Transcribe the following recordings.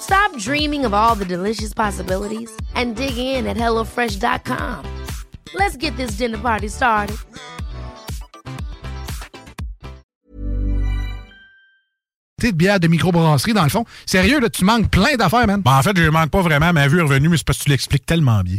Stop dreaming of all the delicious possibilities and dig in at HelloFresh.com. Let's get this dinner party started. de bière de microbrasserie, dans le fond. Sérieux, là, tu manques plein d'affaires, man. Ben, en fait, je manque pas vraiment. Ma vue est revenue, mais c'est parce que tu l'expliques tellement bien.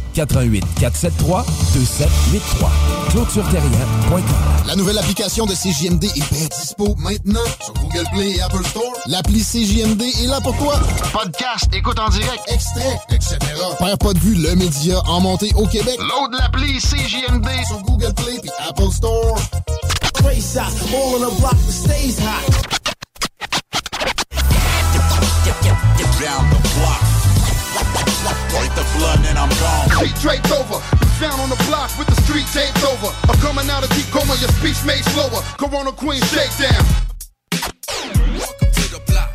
88 473 2783. ClôtureTerrien.com. La nouvelle application de CJMD est bien dispo maintenant sur Google Play et Apple Store. L'appli CJMD est là pour toi. Podcast, écoute en direct, extrait, etc. Père pas de vue, le média en montée au Québec. Load l'appli CJMD sur Google Play et Apple Store. Race out, all on the block that stays hot. Down the block. Break the flood and I'm gone. Street draped over. Found on the block with the street taped over. I'm coming out of deep coma, your speech made slower. Corona Queen shakedown. It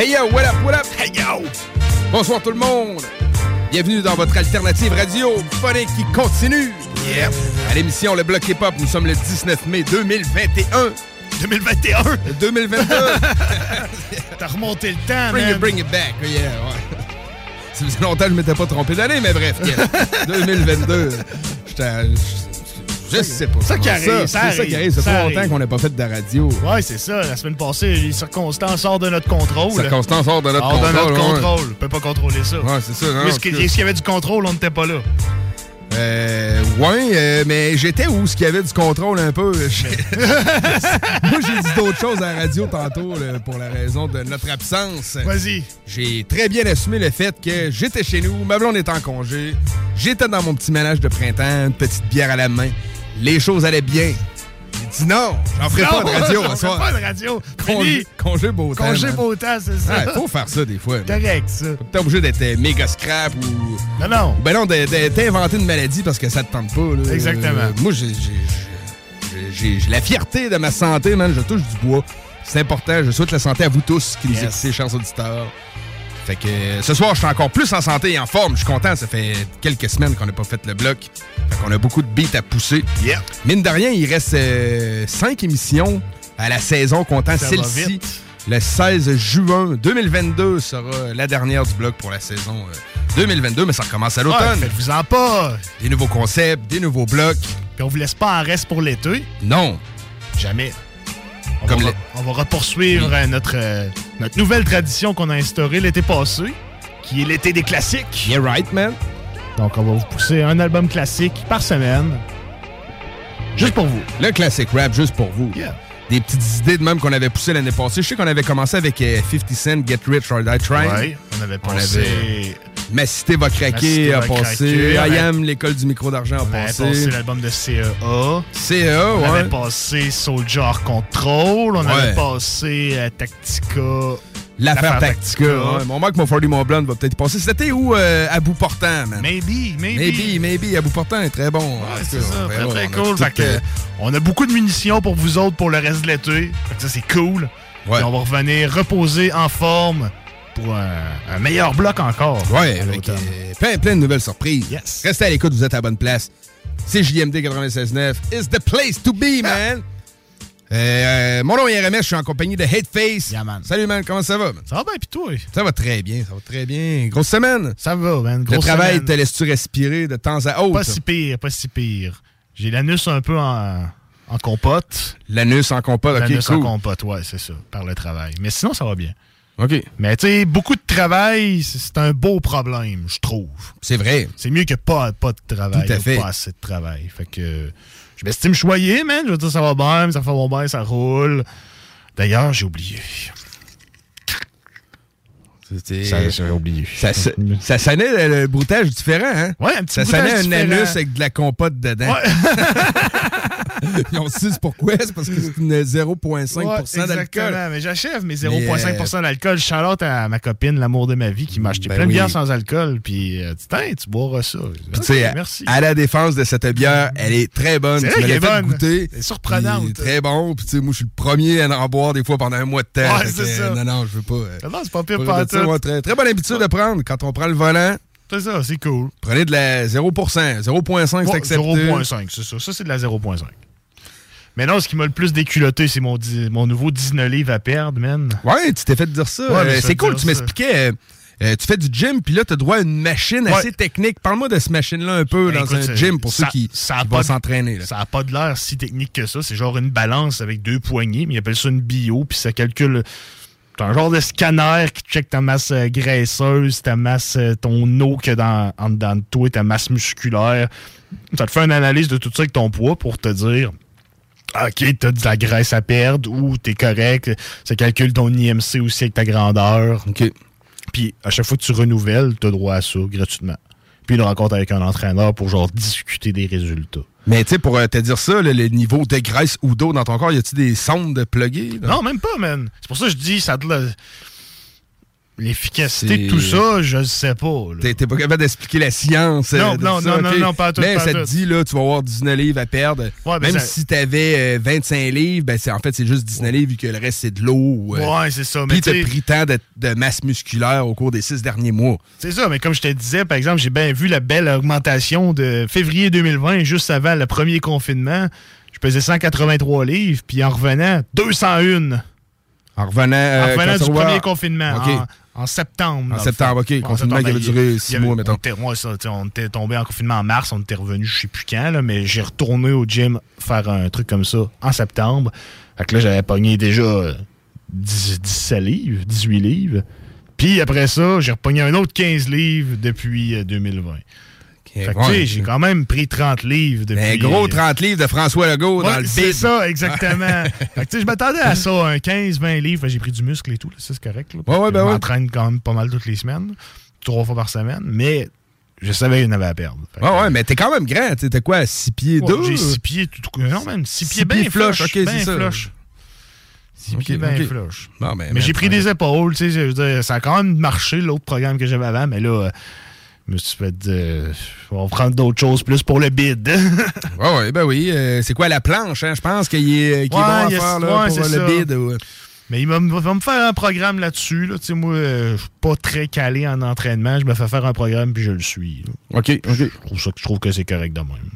Hey yo, what up, what up? Hey yo! Bonsoir tout le monde! Bienvenue dans votre alternative radio phonique qui continue! Yep! À l'émission Le Bloc Hip-Hop, nous sommes le 19 mai 2021. 2021? 2022! T'as remonté le temps, Bring man. it, bring it back. Yeah, ouais. Ça faisait longtemps que je m'étais pas trompé d'année, mais bref, yeah. 2022. J'étais... Je sais pas. Ça qui arrive, ça C'est ça qui arrive. Ça fait longtemps qu'on n'a pas fait de radio. Ouais, c'est ça. La semaine passée, les circonstances sortent de notre contrôle. Circonstances hors de notre Hors de contrôle, notre ouais. contrôle. On peut pas contrôler ça. Ouais, c'est ça. non, Mais ce qui- tout cas. S'il y avait du contrôle, on n'était pas là? Euh, ouais, euh, mais j'étais où ce qu'il y avait du contrôle un peu? Moi, j'ai dit d'autres choses à la radio tantôt là, pour la raison de notre absence. Vas-y. J'ai très bien assumé le fait que j'étais chez nous, ma blonde était en congé, j'étais dans mon petit ménage de printemps, une petite bière à la main. Les choses allaient bien. J'ai dit non, j'en ferai pas de radio ce soir. pas de radio. Congé, congé beau temps. Congé man. beau temps, c'est ça. Ouais, faut faire ça des fois. Correct, ça. T'es obligé d'être euh, méga scrap ou. Non, non. Ben non, t'inventer une maladie parce que ça te tente pas. là. Exactement. Euh, moi, j'ai- la fierté de ma santé, man. Je touche du bois. C'est important. Je souhaite la santé à vous tous qui nous écoutez, chers auditeurs. Fait que euh, ce soir, je suis encore plus en santé et en forme. Je suis content. Ça fait quelques semaines qu'on n'a pas fait le bloc. Fait qu'on a beaucoup de beats à pousser. Yeah. Mine de rien, il reste euh, cinq émissions à la saison comptant celle-ci. Le 16 juin 2022 sera la dernière du bloc pour la saison euh, 2022, mais ça recommence à Ouais, l'automne. Faites-vous-en pas. Des nouveaux concepts, des nouveaux blocs. Puis on vous laisse pas en reste pour l'été? Non. Jamais. On, Comme va, le- on va repoursuivre euh, notre, euh, notre nouvelle tradition qu'on a instaurée l'été passé, qui est l'été des classiques. Yeah right, man. Donc, on va vous pousser un album classique par semaine. Juste pour vous. Le classic rap, juste pour vous. Yeah. Des petites idées de même qu'on avait poussées l'année passée. Je sais qu'on avait commencé avec euh, 50 Cent, Get Rich or Die Trying. Ouais, on avait On passé avait Ma cité va craquer passé. craquer, I am, l'école du micro d'argent a On avait passé. l'album de CEA. CEA, On ouais. avait passé Soldier Control. On Ouais. avait passé euh, Tactica. L'affaire Tactica. ouais. Mon Marc, mon 40 Mont Blanc va peut-être y passer. C'était où euh, à bout portant, man? Maybe, maybe. Maybe, maybe. À bout portant est très bon. Ouais, c'est ça, on très, très On a cool. Fait que, euh, on a beaucoup de munitions pour vous autres pour le reste de l'été. Ça, c'est cool. Ouais. On va revenir reposer en forme pour un, un meilleur bloc encore. Ouais, avec euh, plein, plein de nouvelles surprises. Yes. Restez à l'écoute, vous êtes à la bonne place. C'est JMD 96.9. It's the place to be, man. Euh, euh, mon nom est RMS, je suis en compagnie de Hateface. Yeah, man. Salut, man, comment ça va? man? Ça va bien, pis toi? Ça va très bien, ça va très bien. Grosse semaine. Ça va, man. Le Grosse travail, semaine. te laisse-tu respirer de temps à autre? Pas si pire, pas si pire. J'ai l'anus un peu en, en compote. L'anus en compote, ok, L'anus cool. en compote, ouais, c'est ça, par le travail. Mais sinon, ça va bien. OK. Mais tu sais, beaucoup de travail, c'est un beau problème, je trouve. C'est vrai. C'est mieux que pas, pas de travail. Tout à fait. Pas assez de travail. Fait que je m'estime choyé, man. Je veux dire, ça va bien, ça va bien, ça roule. D'ailleurs, j'ai oublié. Ça, j'ai oublié. Ça, ça, ça sonnait le, le broutage différent, hein? Ouais, un petit Ça broutage sonnait un anus avec de la compote dedans. Ils ont dit c'est pourquoi? C'est parce que c'est une 0,5% Ouais, d'alcool. Mais j'achève mes Mais, 0,5% d'alcool. Charlotte à ma copine, l'amour de ma vie, qui m'a acheté Ben plein de bières sans alcool. Puis, euh, tiens, tu boiras ça. Ok, merci. à la défense de cette bière, elle est très bonne. C'est Tu l'as est fait bonne. goûter. Elle est surprenante. Puis, Très bon. Puis, tu sais, moi, je suis le premier à en boire des fois pendant un mois de temps. Ouais, c'est ça. Non, non, je veux pas. euh, Non, c'est pas pire pas très, très bonne habitude de prendre. Quand on prend le volant, C'est ça, c'est cool. prenez de la 0%. 0,5, c'est accepté. 0.5, c'est ça. Ça, c'est de la 0.5. Mais non, ce qui m'a le plus déculotté, c'est mon, mon nouveau 19 livres à perdre, man. Ouais, tu t'es fait dire ça. Ouais, Euh, c'est cool, tu m'expliquais. euh, euh, tu fais du gym, puis là, tu as droit à une machine Ouais. assez technique. Parle-moi de cette machine-là un peu Ben, dans écoute, un gym pour ça- ceux qui, ça qui vont s'entraîner. Ça n'a pas de l'air si technique que ça. C'est genre une balance avec deux poignées, mais ils appellent ça une bio, puis ça calcule. T'as un genre de scanner qui check ta masse graisseuse, ta masse, ton eau que dans, en dedans de toi, ta masse musculaire. Ça te fait une analyse de tout ça avec ton poids pour te dire. OK, t'as de la graisse à perdre ou t'es correct. Ça calcule ton IMC aussi avec ta grandeur. OK. Puis à chaque fois que tu renouvelles, t'as droit à ça gratuitement. Puis une rencontre avec un entraîneur pour genre discuter des résultats. Mais tu sais, pour euh, te dire ça, le niveau de graisse ou d'eau dans ton corps, y a-tu des sondes de pluguées? Non, même pas, man. C'est pour ça que je dis, ça la- L'efficacité de tout ça, je le sais pas. T'es pas capable d'expliquer la science. Non, euh, non, ça, non, non, non, pas tout, Mais pas ça te dit, là, tu vas avoir 19 livres à perdre. Ouais, ben Même ça- si t'avais euh, 25 livres, ben en fait, c'est juste 19 livres vu que le reste, c'est de l'eau. euh, Ouais, c'est ça. Puis t'as tu sais- pris tant de, de masse musculaire au cours des six derniers mois. C'est ça, mais comme je te disais, par exemple, j'ai bien vu la belle augmentation de février 2020, juste avant le premier confinement. Je pesais 183 livres, puis en revenant, 201. En revenant, euh, en revenant du tu premier confinement, en, en septembre. En septembre. OK, En confinement qui avait il- duré six avait- mois, mettons. On était, ouais, était tombé en confinement en mars, on était revenu, je sais plus quand, là, mais j'ai retourné au gym faire un truc comme ça en septembre. Fait que là, j'avais pogné déjà euh, 10 17 livres, 18 livres. Puis après ça, j'ai repogné un autre 15 livres depuis euh, 2020. Ouais. j'ai quand même pris 30 livres depuis. Un gros euh, 30 livres de François Legault Ouais, dans le c'est ça, exactement. Fait que, je m'attendais à ça, un 15-20 livres. J'ai pris du muscle et tout, ça c'est correct. là, Ouais, ben je m'entraîne quand même pas mal toutes les semaines, trois fois par semaine, mais je savais qu'il y en avait à perdre. Que, Ouais, mais t'es quand même grand. T'es quoi, 6 pieds ouais, 2? J'ai 6 pieds, tout, non, même 6 Six pieds bien pieds flush, ok, c'est ça. flush. 6 Ok, pieds bien ok. flush. Bon, ben, Mais ben, j'ai pris des épaules, tu sais, je veux dire, ça a quand même marché l'autre programme que j'avais avant, mais là, euh, me suis fait euh, on va prendre d'autres choses plus pour le bid. Ouais, ouais, ben oui. euh, c'est quoi la planche, hein? Je pense qu'il est, qu'il est Ouais, bon à il y a- faire là, ouais, pour le bid. ouais. Mais il va, me- va me faire un programme là-dessus. Là. Moi, euh, je suis pas très calé en entraînement. Je me fais faire un programme puis je le suis. là. OK. Je trouve, ça, je trouve que c'est correct de même.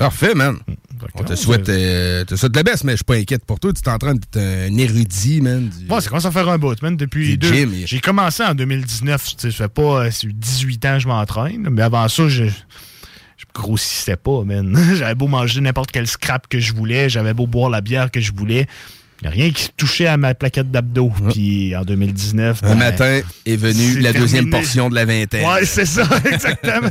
Parfait, man. Que On te souhaite, euh, te souhaite le best, mais je suis pas inquiète pour toi. Tu es en train d'être un érudit, man. du- Ouais, ça commence à faire un bout, man. Depuis deux. J'ai commencé en 2019. Tu sais, Ça fait pas euh, c'est 18 ans que je m'entraîne. Mais avant ça, je. Je grossissais pas, man. J'avais beau manger n'importe quel scrap que je voulais, j'avais beau boire la bière que je voulais. Il a rien qui touchait à ma plaquette d'abdos. Puis en 2019. Un ben, matin est venue la deuxième terminé. portion de la vingtaine. Ouais, c'est ça, exactement.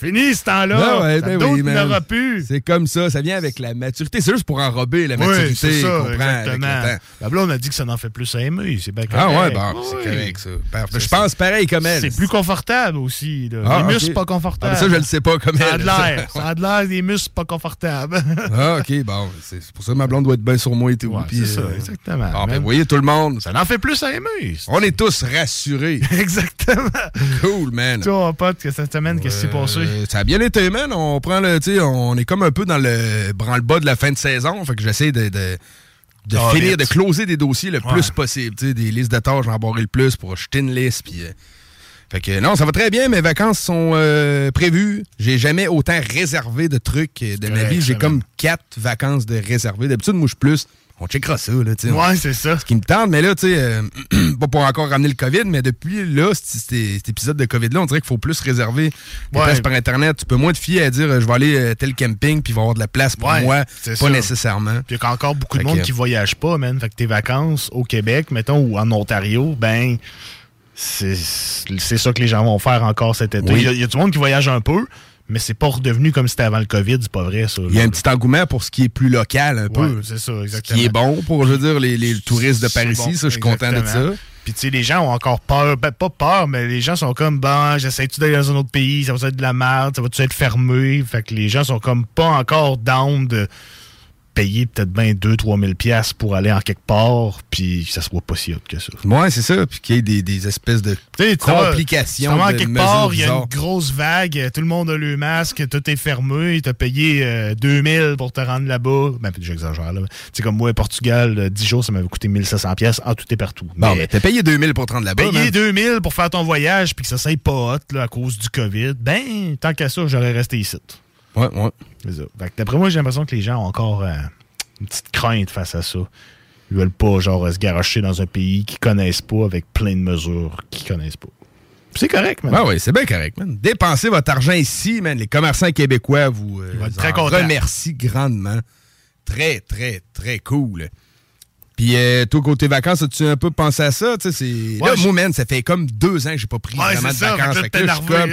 Fini ce temps-là. Ben ouais, Ça ben d'autres oui, n'aura plus. C'est comme ça, ça vient avec la maturité. C'est juste pour enrober la maturité Oui, c'est ça, exactement. temps. La blonde a dit que ça n'en fait plus à aimer. C'est bien Ah correct. ouais, bon, Oui. c'est correct ça. Parfait. Je pense pareil comme elle. C'est plus confortable aussi. Là. Ah, les muscles pas Ah, confortables. ben ça, je le sais pas comme Ça a elle. de l'air. Ça a de l'air des muscles pas confortables. Ah, ok, bon. C'est c'est pour ça que ma blonde doit être bien sur moi et tout. Ouais, puis, c'est ça, euh, exactement. Ah, ben, vous voyez, tout le monde. Ça en fait plus à aimer. On est tous rassurés. Exactement. Cool, man. Toi, mon pote, que cette semaine, qu'est-ce qui s'est passé? Ça a bien été, man. On prend le, tu sais, on est comme un peu dans le branle-bas de la fin de saison. Fait que j'essaie de, de, de Ah, finir, vite. de closer des dossiers le Ouais. plus possible. Des listes de tâches, j'en le plus pour jeter une liste. Puis, euh, fait que non, ça va très bien. Mes vacances sont euh, prévues. J'ai jamais autant réservé de trucs euh, de ma vie. J'ai comme quatre vacances de réservées. D'habitude, moi, je plus. On checkera ça, là, tu sais. Ouais, c'est ça. Ce qui me tente, mais là, tu sais, euh, pas pour encore ramener le COVID, mais depuis là, cet, épisode de COVID-là, on dirait qu'il faut plus réserver des Ouais. places par Internet. Tu peux moins te fier à dire, euh, je vais aller tel camping, puis il va y avoir de la place pour Ouais, moi. Pas ça. nécessairement. Puis il y a encore beaucoup de monde que- qui voyage pas, man. Fait que tes vacances au Québec, mettons, ou en Ontario, ben, c'est c'est ça que les gens vont faire encore cet été. Il Oui. y, y a du monde qui voyage un peu, mais c'est pas redevenu comme c'était avant le COVID, c'est pas vrai, ça. Il y a un petit engouement pour ce qui est plus local, un Ouais, peu. c'est ça, Ce exactement. qui est bon pour, je veux dire, les, les touristes de par C'est ici. bon, ça, je suis content de ça. Puis, tu sais, les gens ont encore peur. Ben, pas peur, mais les gens sont comme, ben, j'essaie-tu d'aller dans un autre pays, ça va être de la merde, ça va-tu être fermé? Fait que les gens sont comme pas encore down de payer peut-être bien 2-3 000 piastres pour aller en quelque part, puis que ça soit pas si hot que ça. Ouais, c'est ça. Puis qu'il y ait des, des espèces de Tu sais, tu vas- complications. tu vas en de quelque part, il y a une grosse vague, euh, tout le monde a le masque, tout est fermé, t'as payé euh, 2000 pour te rendre là-bas. Ben, j'exagère, là. C'est comme moi, Portugal, euh, 10 jours, ça m'avait coûté 1500 pièces en tout et partout. Bon, Mais- mais t'as payé 2000 pour te rendre là-bas. Man. 2000 pour faire ton voyage puis que ça soit pas hot là, à cause du COVID, ben, tant qu'à ça, j'aurais resté ici. Ouais, ouais. C'est ça. Fait que D'après moi, j'ai l'impression que les gens ont encore euh, une petite crainte face à ça. Ils veulent pas, genre, se garocher dans un pays qu'ils connaissent pas avec plein de mesures qu'ils connaissent pas. Puis C'est correct, man. Ouais, ouais, c'est bien correct, man. Dépensez votre argent ici, man. Les commerçants québécois vous, euh, vont être vous très en contents. remercient grandement. Très, très, très cool. Puis, euh, toi, côté vacances, as-tu un peu pensé à ça? Tu sais, c'est... Ouais, là, moi, man, ça fait comme deux ans que j'ai pas pris Ouais, vraiment de ça, vacances. fait que là, comme,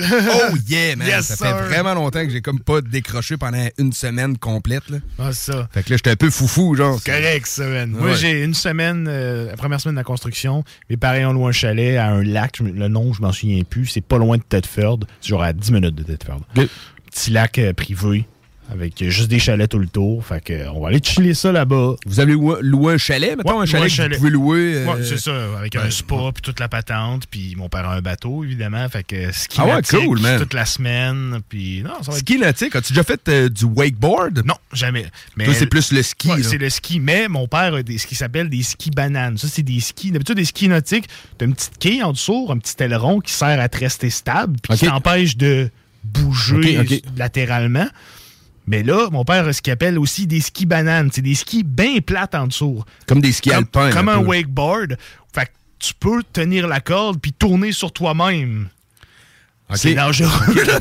oh yeah, man. Yes, ça sir. fait vraiment longtemps que j'ai comme pas décroché pendant une semaine complète, là. Ah, ça. Fait que là, j'étais un peu foufou, genre. C'est correct, ça, man. Moi, Ouais. j'ai une semaine, euh, la première semaine de la construction. Mes parents ont loué un chalet à un lac. Le nom, je m'en souviens plus. C'est pas loin de Tedford. C'est genre à 10 minutes de Tedford. Petit lac euh, privé avec juste des chalets tout le tour. Fait que, on va aller chiller ça là-bas. Vous avez loué, loué un chalet, mettons, Ouais, un chalet louer que vous pouvez louer. euh, Ouais, c'est ça, avec un spa puis toute la patente, puis mon père a un bateau évidemment, fait que ski Ah cool, man. toute la semaine, puis non, ça va être Ski nautique, as-tu déjà fait euh, du wakeboard? non, jamais. Mais Toi, c'est plus le ski. C'est le ski, mais mon père a des, ce qui s'appelle des skis bananes. Ça, c'est des skis. D'habitude, des skis nautiques, t'as une petite quille en dessous, un petit aileron qui sert à te rester stable, puis qui t'empêche de bouger latéralement. Mais là, mon père a ce qu'il appelle aussi des skis bananes. C'est des skis bien plates en dessous. Comme des skis alpins. comme un wakeboard. Fait que tu peux tenir la corde puis tourner sur toi-même. C'est dangereux. Là.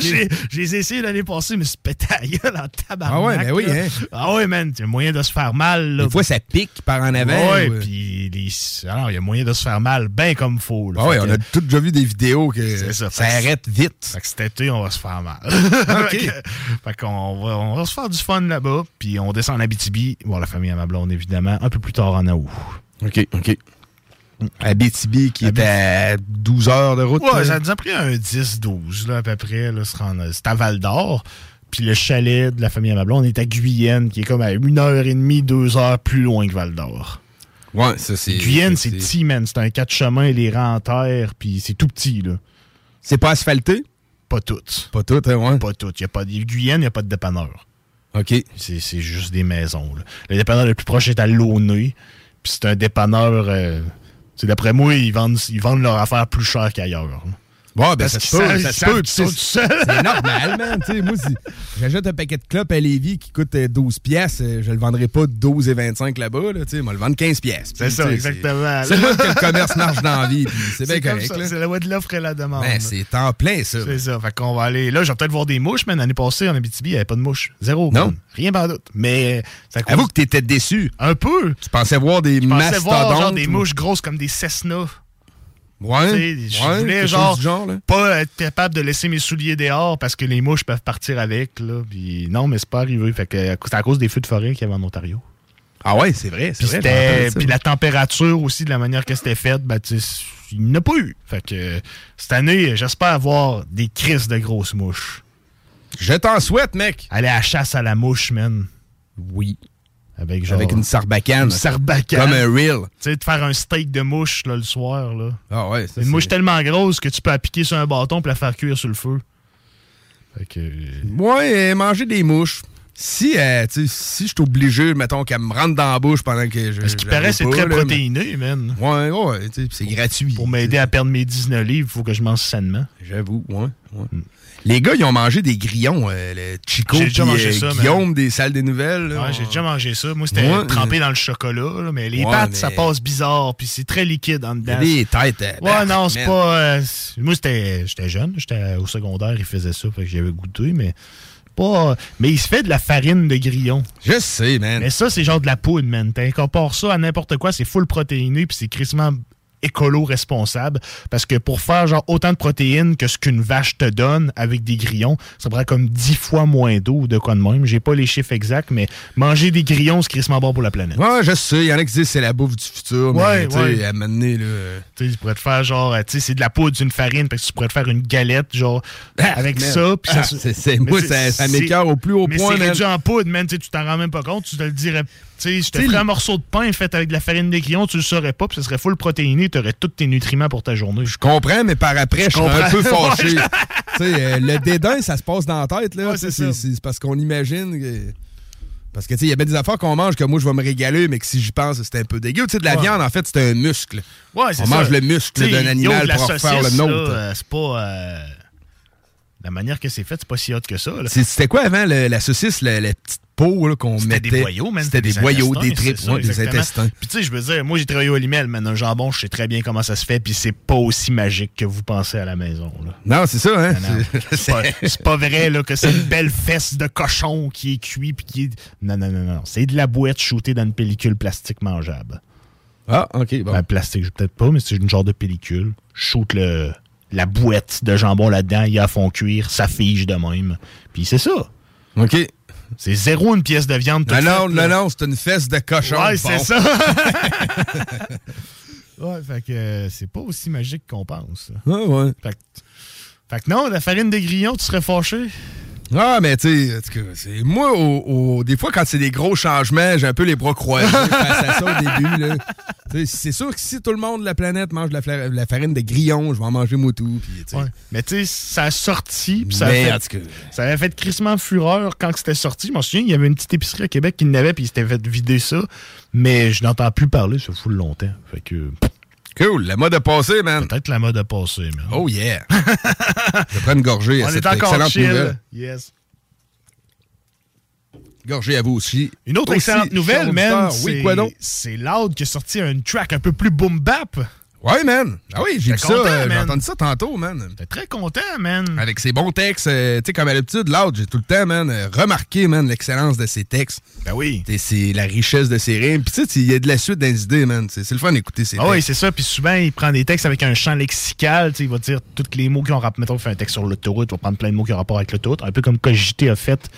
J'ai essayé l'année passée, mais c'est pété à la gueule en tabarnak. Ah ouais, ben oui, hein. Ah ouais, man. Il y a moyen de se faire mal. Là. Des fois, ça pique par en avant. Ouais, ou, puis les- alors, il y a moyen de se faire mal bien comme faut. là. Ah ouais, on a tous déjà vu des vidéos que ça. arrête vite. Fait que cet été, on va se faire mal. OK. fait qu'on va, on va se faire du fun là-bas, puis on descend en Abitibi, voir la famille à ma blonde, évidemment, un peu plus tard en août. OK, OK. Abitibi qui est à 12 heures de route. Ouais, ça nous a pris un 10-12, là, à peu près. Là, se rendre- c'est à Val d'Or. Puis le chalet de la famille à ma blonde est à Guyenne, qui est comme à une heure et demie, deux heures plus loin que Val d'Or. Ouais, ça c'est. Guyenne, c'est petit, man. C'est un quatre chemins, les rangs en terre, puis c'est tout petit, là. C'est pas asphalté? Pas toutes. Pas tout, hein, ouais. Pas toutes. Y a pas, Guyenne, il n'y a pas de dépanneur. OK. C'est c'est juste des maisons. là. Le dépanneur le plus proche est à Launay. Puis c'est un dépanneur. euh, c'est D'après moi, ils vendent, ils vendent leur affaire plus cher qu'ailleurs. Ouais, ben ça se peut, ça se peut. C'est normal, man. Tu sais, moi, si j'achète un paquet de clopes à Lévis qui coûte euh, 12 pièces, je le vendrai pas 12 et 25 là-bas, là, tu sais, moi le vendre 15 pièces. C'est ça, exactement. C'est là que le commerce marche dans la vie, c'est bien correct. C'est la loi de l'offre et la demande. Ben, c'est en plein, ça. C'est ça. Fait qu'on va aller. Là, je vais peut-être voir des mouches, mais l'année passée, en Abitibi, il n'y avait pas de mouches. Zéro. Non. man. Rien par doute. Mais ça Avoue que t'étais déçu. un peu. Tu pensais voir des Je pensais voir genre mastodontes. des ou- mouches grosses comme des Cessna. Ouais, Je voulais genre, pas être capable de laisser mes souliers dehors parce que les mouches peuvent partir avec. Là. Puis non, mais c'est pas arrivé. Fait que euh, c'est à cause des feux de forêt qu'il y avait en Ontario. Ah ouais, c'est vrai, c'est Puis vrai. la température aussi, de la manière que c'était fait, ben, il n'y en a pas eu. Fait que euh, cette année, j'espère avoir des crises de grosses mouches. Je t'en souhaite, mec. Aller à la chasse à la mouche, man. Oui. Avec genre. Avec une sarbacane. Une sarbacane. Comme un reel. Tu sais, de faire un steak de mouche là, le soir. Là. Ah ouais, ça, Une mouche tellement grosse que tu peux appliquer sur un bâton puis la faire cuire sur le feu. Fait que. Ouais, euh, manger des mouches. Si, euh, si je suis obligé, mettons, qu'elle me rentre dans la bouche pendant que je. Ce qui paraît, c'est très là, protéiné, man. Ouais, ouais, c'est gratuit. Pour m'aider à perdre mes 19 livres, il faut que je mange sainement. J'avoue, ouais. ouais. Les gars, ils ont mangé des grillons, euh, le Chico déjà mangé euh, ça. Guillaume des salles des nouvelles. là. Ouais, j'ai déjà mangé ça. Moi, c'était Ouais, trempé dans le chocolat, là, mais les Ouais, pâtes, mais- ça passe bizarre, puis c'est très liquide en dedans. a des têtes. euh, Ouais, bah, non, c'est pas. euh, moi, c'était, j'étais jeune, j'étais au secondaire, il faisait ça, fait que j'avais goûté, mais pas. Mais il se fait de la farine de grillon. Je sais, man. Mais ça, c'est genre de la poudre, man. T'incorpores ça à n'importe quoi, c'est full protéiné, puis c'est crissement écolo responsable parce que pour faire genre autant de protéines que ce qu'une vache te donne avec des grillons, ça prend comme 10 fois moins d'eau ou de quoi de même. J'ai pas les chiffres exacts, mais manger des grillons, c'est crissement bon pour la planète. Ouais, je sais. Il y en a qui disent que c'est la bouffe du futur. Ouais, mais, tu ouais. à là. euh, Tu sais, tu pourrais te faire genre, tu sais, c'est de la poudre d'une farine, parce que tu pourrais te faire une galette, genre, avec man. ça. Puis ça Ah, se- c'est- moi, c'est- ça- ça m'écoeure au plus haut mais point, c'est réduit en poudre, man. Tu sais, tu t'en rends même pas compte. Tu te le dirais. Tu sais, je te ferais un morceau de pain fait avec de la farine de grillon, tu le saurais pas, puis ce serait full protéiné, tu aurais tous tes nutriments pour ta journée. Je comprends, mais par après, je suis un peu fâché. Ouais, Tu sais, euh, le dédain, ça se passe dans la tête, là. Ouais, c'est parce qu'on imagine que. Parce que, tu sais, il y a bien des affaires qu'on mange que moi, je vais me régaler, mais que si j'y pense, c'est un peu dégueu. Tu sais, de la Ouais. viande, en fait, c'est un muscle. Ouais, c'est On ça. mange le muscle d'un animal pour en faire le nôtre. euh, c'est pas. euh, La manière que c'est fait, c'est pas si hot que ça. C'était quoi avant le- la saucisse, la, la petite peau qu'on C'était mettait? des boyaux. C'était des, boyaux, des intestins, tripes, c'est ça, ouais, des intestins. Puis tu sais, je veux dire, moi j'ai travaillé au limel, man. Un jambon, je sais très bien comment ça se fait, puis c'est pas aussi magique que vous pensez à la maison. Là. Non, c'est ça, hein? C'est pas, vrai là, que c'est une belle fesse de cochon qui est cuit puis qui est. Non, non, non, non. C'est de la boîte shootée dans une pellicule plastique mangeable. Ah, ok, bon. Ben, plastique, je peut-être pas, mais c'est une genre de pellicule. Je shoot le, la boîte de jambon là-dedans, il y a à fond cuire, ça fige de même. Puis c'est ça. OK. C'est zéro une pièce de viande. Non, non, non, non, c'est une fesse de cochon. Ouais, c'est ça. ouais, fait que euh, c'est pas aussi magique qu'on pense. Ouais, ouais. Fait que, fait que non, la farine de grillon, tu serais fâché? Ah, mais tu sais, moi, au- au- des fois, quand c'est des gros changements, j'ai un peu les bras croisés face à ça au début. C'est sûr que si tout le monde de la planète mange de la, fla- la farine de grillon, je vais en manger tu sais. Ouais. Mais tu sais, ça a sorti, puis ça, a fait- ça avait fait crissement fureur quand c'était sorti. Je m'en souviens, il y avait une petite épicerie à Québec qui n'avait, puis ils s'étaient fait vider ça. Mais je n'entends plus parler, ça fout longtemps. Fait que Cool, la mode a passé, man. peut-être la mode a passé, man. Oh yeah. je prends une gorgée à On cette est encore excellente chill. nouvelle. Yes. Gorgée à vous aussi. Une autre Aussi, excellente nouvelle, man. Oui, quoi donc? C'est Loud qui a sorti un track un peu plus boom bap. Ouais, man. Ah oui, j'ai vu ça. content, euh, J'ai entendu ça tantôt, man. T'es très content, man. Avec ses bons textes, euh, tu sais, comme à l'habitude, Loud, j'ai tout le temps, man, euh, remarqué, man, l'excellence de ses textes. Ben oui. C'est la richesse de ses rimes. Puis tu sais, il y a de la suite dans les idées, man. C'est le fun d'écouter ses Ah oui, textes. c'est ça. Puis souvent, il prend des textes avec un champ lexical. tu sais, Il va dire tous les mots qui ont rapport. Mettons, il fait un texte sur l'autoroute, il va prendre plein de mots qui ont rapport avec l'autoroute. Un peu comme Cogité a fait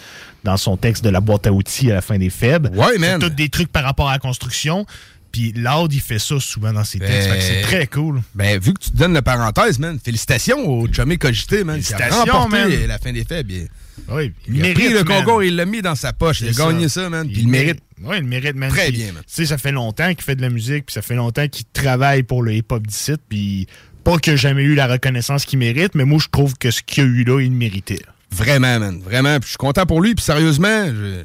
dans son texte de la boîte à outils à la fin des faibles. Ouais, man. Tous des trucs par rapport à la construction. Puis Loud, il fait ça souvent dans ses textes. Que c'est très cool. Ben, vu que tu te donnes la parenthèse, man, félicitations au Chumé Cogité, man, qui a Félicitations, remporté man. la fin des faibles. Il, Oui, il a pris le concours, il l'a mis dans sa poche. Il a gagné ça, man, puis il le mérite. Oui, il le mérite, man. Très bien, man. Tu sais, ça fait longtemps qu'il fait de la musique, puis ça fait longtemps qu'il travaille pour le hip-hop d'ici, puis pas qu'il a jamais eu la reconnaissance qu'il mérite, mais moi, je trouve que ce qu'il a eu là, il le méritait. Vraiment, man. Vraiment. Puis je suis content pour lui. Puis sérieusement, je-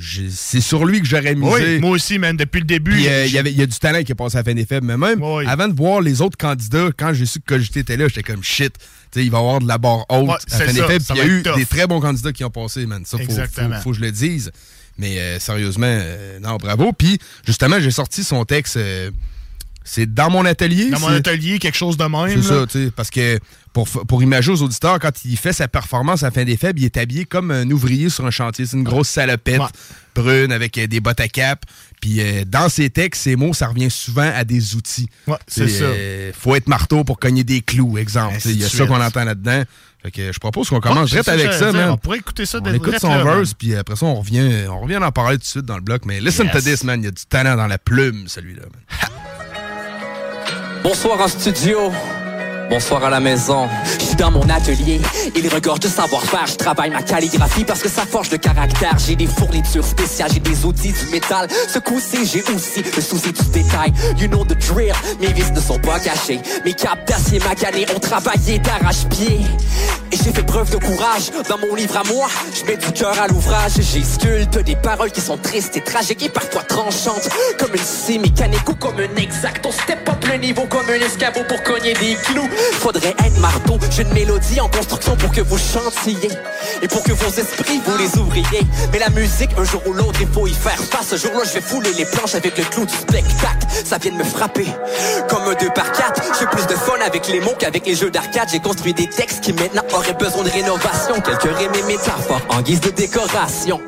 c'est sur lui que j'aurais misé. Oui, moi aussi, man, depuis le début. Euh, il je- y avait- il y a du talent qui est passé à faibles. Mais même, Oui. avant de voir les autres candidats, quand j'ai su que Cogité était là, j'étais comme shit. Tu sais, il va y avoir de la barre haute Ouais, à Puis il y a eu tough. des très bons candidats qui ont passé, man. Ça, faut, faut, que je le dise. Mais euh, sérieusement, euh, non, bravo. Puis justement, j'ai sorti son texte. C'est dans mon atelier. Dans mon atelier, quelque chose de même. C'est ça, tu sais, parce que pour, pour imaginer aux auditeurs, quand il fait sa performance à la fin des faibles, il est habillé comme un ouvrier sur un chantier. C'est une grosse salopette brune avec euh, des bottes à cap. Puis euh, dans ses textes, ses mots, ça revient souvent à des outils. Ouais, c'est ça. euh, faut être marteau pour cogner des clous, exemple. Sais, Il y a ça qu'on entend là-dedans. Fait que je propose qu'on commence direct avec ça, man. On pourrait écouter ça On écoute son verse, puis après ça, on revient, on revient en parler tout de suite dans le bloc. Mais listen Yes. to this, man. Il y a du talent dans la plume, celui-là. man. Bonsoir en studio. Bonsoir à la maison. Je suis dans mon atelier. Il regorge de savoir-faire. Je travaille ma calligraphie parce que ça forge le caractère. J'ai des fournitures spéciales, j'ai des outils, du métal. Ce coup-ci, j'ai aussi le souci du détail. You know the drill. Mes vis ne sont pas cachés. Mes capes d'acier maganés ont travaillé d'arrache-pied. Et j'ai fait preuve de courage. Dans mon livre à moi, je mets du cœur à l'ouvrage. J'ai sculpte des paroles qui sont tristes et tragiques et parfois tranchantes. Comme une scie mécanique ou comme un exact. On step up le niveau comme un escabeau pour cogner des clous. Faudrait être marteau. J'ai une mélodie en construction pour que vous chantiez. Et pour que vos esprits, vous les ouvriez. Mais la musique, un jour ou l'autre, il faut y faire face. Ce jour-là, je vais fouler les planches avec le clou du spectacle. Ça vient de me frapper. Comme un 2 par 4 J'ai plus de fun avec les mots qu'avec les jeux d'arcade. J'ai construit des textes qui maintenant auraient besoin de rénovation. Quelques rimes et métaphores en guise de décoration.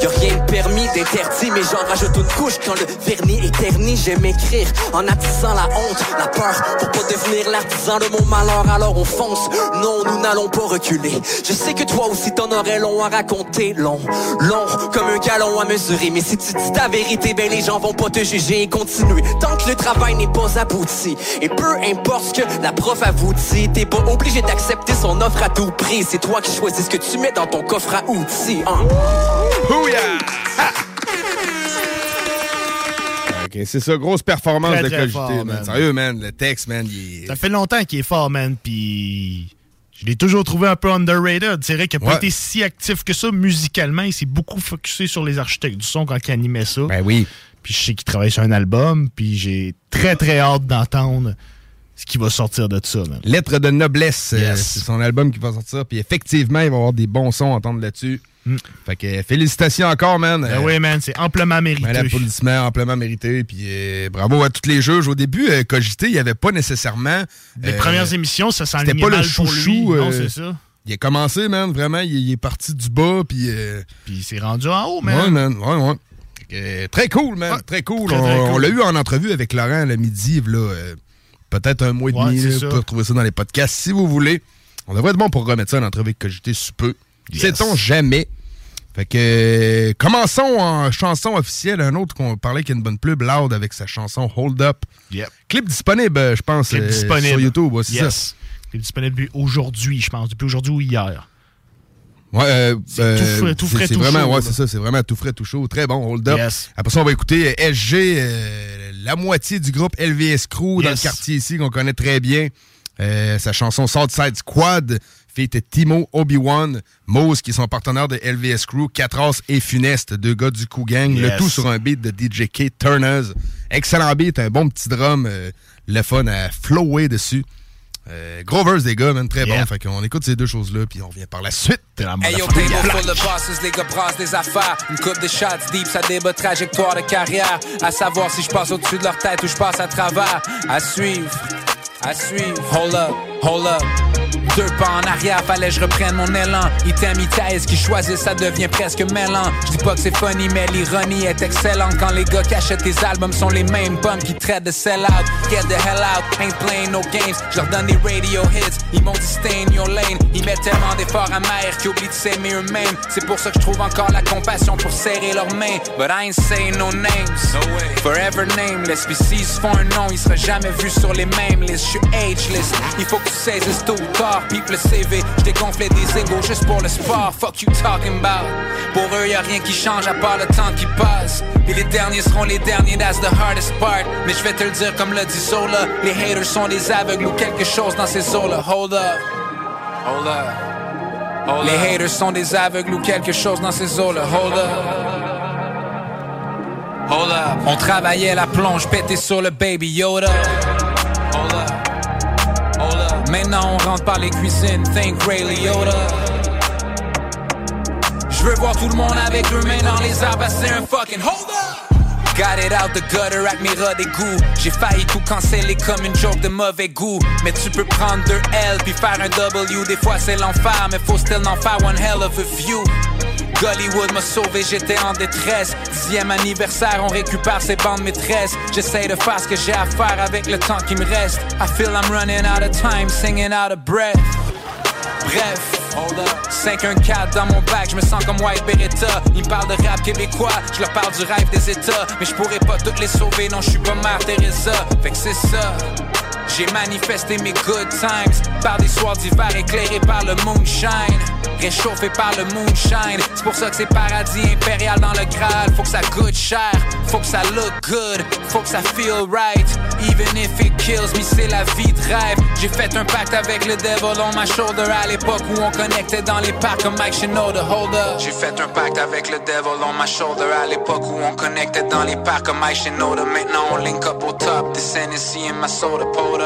Y'a rien de permis, d'interdit, mais j'en rajoute une couche quand le vernis est terni. J'aime écrire en attisant la honte, la peur, pour pas devenir l'artisan de mon malheur. Alors on fonce, non, nous n'allons pas reculer. Je sais que toi aussi t'en aurais long à raconter, long, long, comme un galon à mesurer. Mais si tu dis ta vérité, ben les gens vont pas te juger et continuer. Tant que le travail n'est pas abouti, et peu importe ce que la prof a vous dit, t'es pas obligé d'accepter son offre à tout prix. C'est toi qui choisis ce que tu mets dans ton coffre à outils. hein. Ha! C'est ça, grosse performance Très, de très Cogité, fort, man. man. Sérieux, man, le texte, man, il est... Ça fait longtemps qu'il est fort, man, puis je l'ai toujours trouvé un peu underrated. C'est vrai qu'il n'a pas été si actif que ça musicalement. Il s'est beaucoup focusé sur les architectes du son quand il animait ça. Ben oui. Puis je sais qu'il travaille sur un album, puis j'ai très, très hâte d'entendre ce qui va sortir de ça, man. Lettre de noblesse, euh, Yes. c'est son album qui va sortir. Puis effectivement, il va y avoir des bons sons à entendre là-dessus. Fait que félicitations encore, man. Mm. Ben Euh, oui, man, c'est amplement mérité. Un applaudissement amplement mérité. Puis euh, bravo à tous les juges. Au début, euh, Cogité, il n'y avait pas nécessairement. Les euh, premières émissions, ça C'était s'enlignait pas le mal pour lui. chouchou. Non, c'est ça. Il a commencé, man, vraiment. Il, il est parti du bas. Puis. Puis il s'est rendu en haut, man. Ouais, man. Ouais, ouais. Euh, très cool, man. très cool. très, on très cool. on l'a eu en entrevue avec Laurent le midi, là. euh, Peut-être un mois et Ouais, demi. c'est là, pouvez retrouver ça dans les podcasts si vous voulez. On devrait être bon pour remettre ça en entrevue avec Cogité sous peu. Yes. Sait-on jamais? Fait que euh, commençons en chanson officielle. Un autre qu'on parlait qui a une bonne pub, Loud, avec sa chanson Hold Up. Yep. Clip disponible, euh, je pense, Clip euh, disponible. sur YouTube. ouais, c'est Yes. ça. Clip disponible depuis aujourd'hui, je pense. Depuis aujourd'hui ou hier. Ouais, euh, C'est euh, tout frais- tout frais, vraiment, chaud, ouais, c'est ça, c'est vraiment tout frais, tout chaud. Très bon, hold up. Yes. Après ça, on va écouter SG, euh, la moitié du groupe LVS Crew dans le quartier ici, qu'on connaît très bien. Sa chanson Southside Squad, fait Timo Obi-Wan, Mose, qui sont partenaires de LVS Crew, Catras et Funeste, deux gars du Coup Gang. Le Yes. tout sur un beat de DJ K Turners. Excellent beat, un bon petit drum, euh, le fun à flower dessus. Euh, gros verse des gars, man, très Yeah. bon. Fait qu'on écoute ces deux choses-là, puis on revient par la suite. Hey yo, table full of bosses, les gars brassent des affaires. Une coupe de shots deep, ça débat trajectoire de carrière. À savoir si je passe au-dessus de leur tête ou je passe à travers. À suivre, à suivre. Hold up, hold up. Deux pas en arrière, fallait que je reprenne mon élan. Item, thèse qui choisit, ça devient presque mêlant. Je dis pas que c'est funny, mais l'ironie est excellente. Quand les gars qui achètent tes albums sont les mêmes bums qui traitent de sell-out. Get the hell out, ain't playing no games. Je leur donne des radio hits, ils m'ont dit stay in your lane. Ils mettent tellement d'efforts amers qu'ils oublient de s'aimer eux-mêmes. C'est pour ça que je trouve encore la compassion pour serrer leurs mains. But I ain't saying no names. Forever nameless, puis s'ils se font un nom, ils seraient jamais vus sur les mêmes listes. Je suis ageless, il faut que tu saisisses ou tard. People le CV, je dégonflais des égaux juste pour le sport. Fuck you talking about. Pour eux, y a rien qui change à part le temps qui passe. Et les derniers seront les derniers, that's the hardest part. Mais je vais te le dire comme l'a dit Zola. Les haters sont des aveugles ou quelque chose dans ces eaux-là. Hold up. Hold up. les haters sont des aveugles ou quelque chose dans ces eaux-là. Hold up. Hold up. On travaillait la plonge, pété sur le baby Yoda. Hold up. Maintenant on rentre par les cuisines, think Ray Liotta. Je veux voir tout le monde avec leurs mains dans les arbres, c'est un fucking hold up. Got it out the gutter avec mes rats d'égout. J'ai failli tout canceller comme une joke de mauvais goût. Mais tu peux prendre deux L puis faire un W. Des fois c'est l'enfer, mais faut still en faire one hell of a view. Gollywood m'a sauvé, j'étais en détresse. Dixième anniversaire, on récupère ses bandes maîtresses. J'essaie de faire ce que j'ai à faire avec le temps qui me reste. I feel I'm running out of time, singing out of breath. Bref, 514 dans mon bac, je me sens comme White Beretta. Ils me parlent de rap québécois, je leur parle du rêve des États. Mais je pourrais pas toutes les sauver, non, je suis pas Mère Teresa. Fait que c'est ça. J'ai manifesté mes good times par des soirs d'hiver éclairés par le moonshine. Réchauffé par le moonshine. C'est pour ça que c'est paradis impérial dans le Graal. Faut que ça coûte cher, faut que ça look good, faut que ça feel right. Even if it kills me, c'est la vie de rêve. J'ai fait un pacte avec le devil on my shoulder à l'époque où on connectait dans les parcs comme Mike Shinoda. Hold up. J'ai fait un pacte avec le devil on my shoulder à l'époque où on connectait dans les parcs comme Mike Shinoda. Maintenant on link up au top. Hennessy in my soda, Je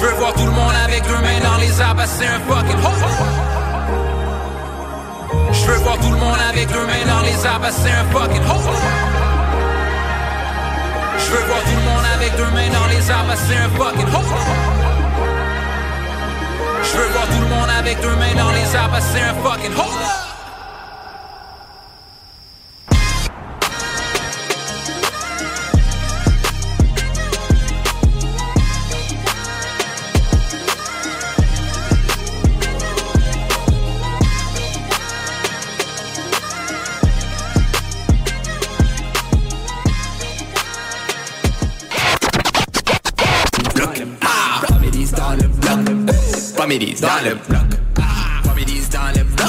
veux voir tout le monde avec deux mains dans les arbres, c'est un fucking ho Je veux voir tout le monde avec deux mains dans les arbres, c'est un fucking ho Je veux voir tout le monde avec deux mains dans les arbres, c'est un fucking ho Je veux voir tout le monde avec deux mains dans les arbres, c'est un fucking ho Comédies dans le bloc. Comédies dans le bloc.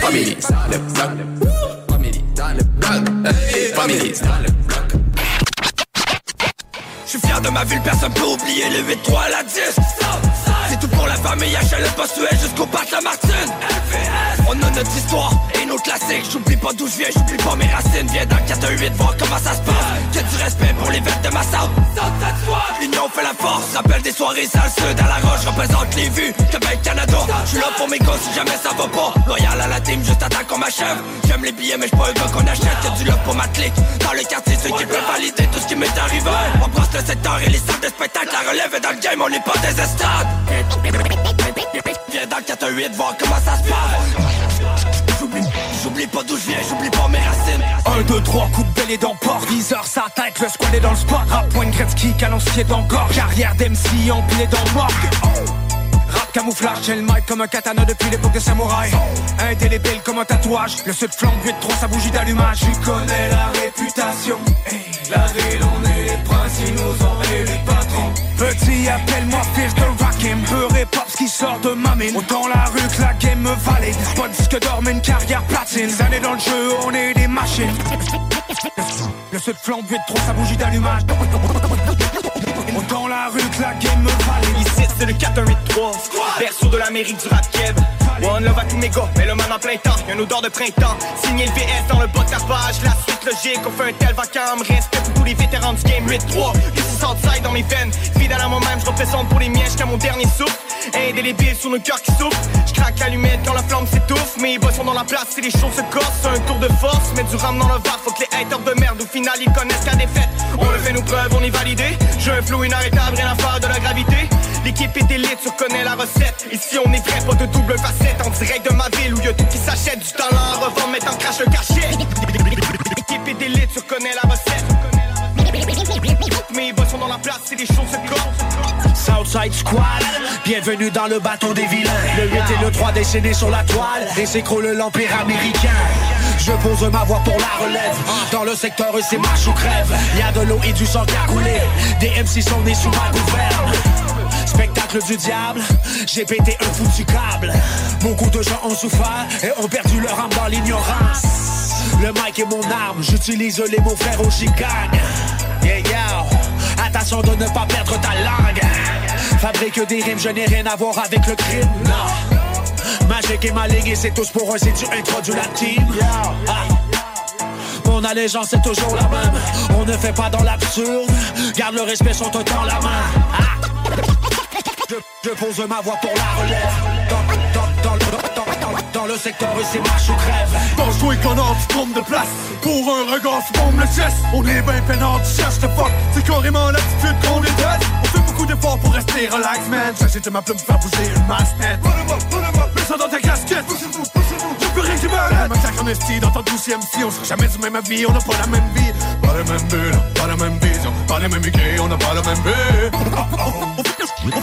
Comédies dans le bloc. Comédies dans le bloc. Comédies dans. Je suis fier de ma ville, personne peut oublier le 8-3 à la 10 C'est tout pour la famille, HLM Postuel jusqu'au parc La Martine On a notre histoire classiques J'oublie pas d'où je viens, j'oublie pas mes racines. Viens dans le 418 voir comment ça se passe. Que du respect pour les veines de ma salle L'union fait la force, rappelle des soirées sales. Sud à la roche, représente les vues Québec, Canada, je suis là pour mes gosses si jamais ça va pas. Loyal à la team, juste attends qu'on m'achève. J'aime les billets mais j'suis pas un gars qu'on achète. Y'a du love pour ma clique. Dans le quartier, ceux qui peuvent valider tout ce qui m'est arrivé. On brosse le secteur et les salles de spectacle. La relève est dans le game, on n'est pas des estades Viens dans le 418 voir comment ça se passe j'oublie pas d'où je viens, j'oublie pas mes racines. 1, 2, 3, coup de belé dans le port 10 heures sa tête, le squad est dans le spot. Rap, point Gretzky, canoncier dans Carrière d'MC, empilé dans le morgue. Rap camouflage, j'ai le mic comme un katana depuis l'époque des samouraïs. Indélébile comme un tatouage. Le sud flambe, 8 trop sa bougie d'allumage. Tu connais la réputation. La ville, on est les princes, ils nous ont les patrons Petit, appelle-moi fils de Rakim Peu hip hop qui sort de ma mine. Autant la rue que la game me valide Pas disque d'or mais une carrière platine. Années dans le jeu, on est des machines. Le sud flambe, 8 trop sa bougie d'allumage. Autant la rue que la game me valide Ici c'est le 4183 Berceau de l'Amérique du rap keb One love à tous mes gars, mais le man en plein temps. Y'a une odeur de printemps. Signé le VS dans le bas de page. La suite logique, on fait un tel vacarme. Respect pour tous les vétérans du game 8-3 Du 6 outside dans mes veines. Fidèle à moi-même, je représente pour les miens jusqu'à mon dernier souffle. Indélébile sur nos cœurs qui souffrent. Je craque l'allumette quand la flamme s'étouffe. Mes boss sont dans la place, si les choses se corsent C'est un tour de force, mais du rame dans le var Faut que les haters de merde au final ils connaissent la défaite On le fait nos preuves, on est validé J'ai un flow inarrêtable, rien à faire de la gravité. L'équipe est élite, tu reconnais la recette. Ici on est vrai, pas de double facette En direct de ma ville où y'a tout qui s'achète Du talent à revendre, mais t'en crache le cachet L'équipe est d'élite, tu reconnais la recette Mes boss sont dans la place, si les choses se corsent Southside Squad, bienvenue dans le bateau des vilains. Le 8 et le 3 déchaînés sur la toile, et s'écroule l'empire américain. Je pose ma voix pour la relève. Dans le secteur, c'est marche ou crève. Y a de l'eau et du sang qui a coulé. Des MC sont nés sous ma gouverne. Du diable, j'ai pété un foutu câble. Beaucoup de gens ont souffert et ont perdu leur âme dans l'ignorance. Le mic est mon arme, j'utilise les mots frères au chicagne. Yeah, yeah. Attention de ne pas perdre ta langue. Fabrique des rimes, je n'ai rien à voir avec le crime. Non. Magique et maligne, c'est tous pour un, c'est tu introduis la team. Ah. Mon allégeance est toujours la même. On ne fait pas dans l'absurde. Garde le respect, sont autant la main. Ah. Je, je pose ma voix pour la relève. Dans, dans, dans le Dans le secteur, c'est marche ou crève. Qu'on a du trompe de place. Pour un regard, tu bombes le chest. On est ben peinard, tu cherches de fuck. C'est carrément l'attitude qu'on déteste. On fait beaucoup d'efforts pour rester relax, man. J'agite ma plume pour faire bouger une masse, man. Mets ça dans ta casquette. Poussez-vous, poussez-vous. Y'a plus rien qui. Massacre en esti dans ton douzième si. On sera jamais du même avis, on n'a pas la même vie. Pas le même but, pas la même vision. Pas les mêmes idées, on n'a pas la même vie.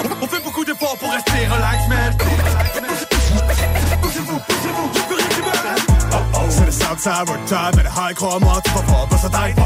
Southside, we're tired, mais le high, crois-moi, tu vas pas passer ta tête.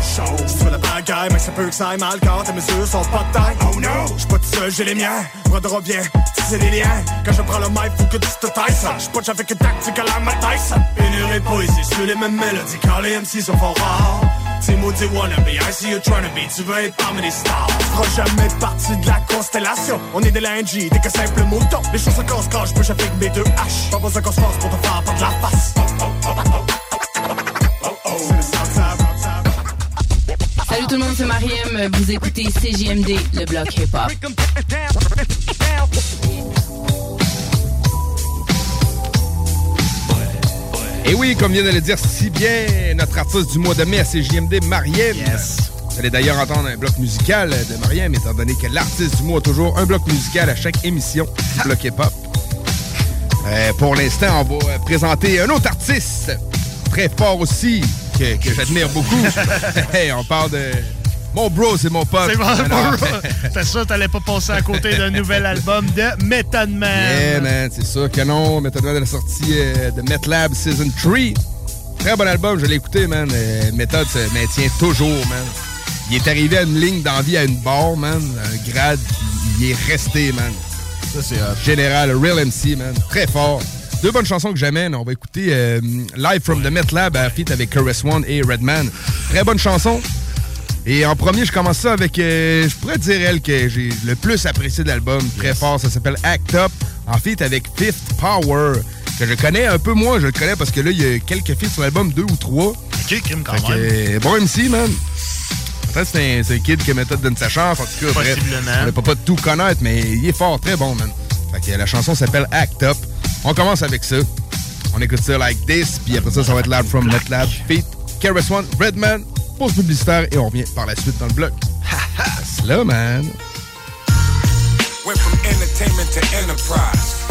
Si tu veux la bagaille, mais ça peut que ça aille mal quand tes mesures sont pas de taille. Oh no! J'suis pas tout seul, j'ai les miens. Brodera bien, c'est les liens. Quand je prends le mic, faut que tu te tailles ça. J'suis pas avec une tactique à la Mike Tyson. Pénurie de poésie sur les mêmes mélodies quand les MC sont fort rares. T'es maudit wannabe, I see you trying to be, tu veux être parmi les stars. Tu feras jamais partie de la constellation. On est des lingy, t'es que simple mouton. Les choses se cassent quand j'bouge avec mes deux haches. Pas besoin qu'on se force pour te faire perdre la face. Salut tout le monde, c'est Mariem. Vous écoutez CJMD, le bloc hip-hop. Et oui, comme vient de le dire si bien notre artiste du mois de mai à CJMD, Mariem. Vous allez d'ailleurs entendre un bloc musical de Mariem, étant donné que l'artiste du mois a toujours un bloc musical à chaque émission du bloc hip-hop. Euh, pour l'instant, on va présenter un autre artiste très fort aussi, que, que j'admire beaucoup. Hey, on parle de... Mon bro, c'est mon pote. C'est bon, Alors, bon, T'es sûr que t'allais pas passer à côté d'un nouvel album de Method Man? Yeah, man, c'est ça. Canon, Method Man a sorti euh, de MetLab Season 3. Très bon album, je l'ai écouté, man. Euh, Method se maintient toujours, man. Il est arrivé à une ligne d'envie à une barre, man. Un grade, il est resté, man. Ça, c'est. Général, Real MC, man. Très fort. Deux bonnes chansons que j'amène. On va écouter euh, Live from the Met Lab à feat avec Chorus One et Redman. Très bonne chanson. Et en premier, je commence ça avec, euh, je pourrais dire elle que j'ai le plus apprécié de l'album. Très fort, ça s'appelle Act Up. En feat avec Fifth Power, que je connais un peu moins. Je le connais parce que là, il y a quelques feats sur l'album, deux ou trois. Ok, crime quand Fait même. euh, bon MC, man. Peut-être que c'est un, un kid que méthode donne sa chance. En tout cas, bref, Possiblement. on ne peut pas tout connaître, mais il est fort, très bon, man. Fait que la chanson s'appelle Act Up. On commence avec ça. On écoute ça like this, puis après ça, ça va être Lab from Net Lab, Feet, Keras One, Redman, pause publicitaire, et on revient par la suite dans le bloc. Slow, man.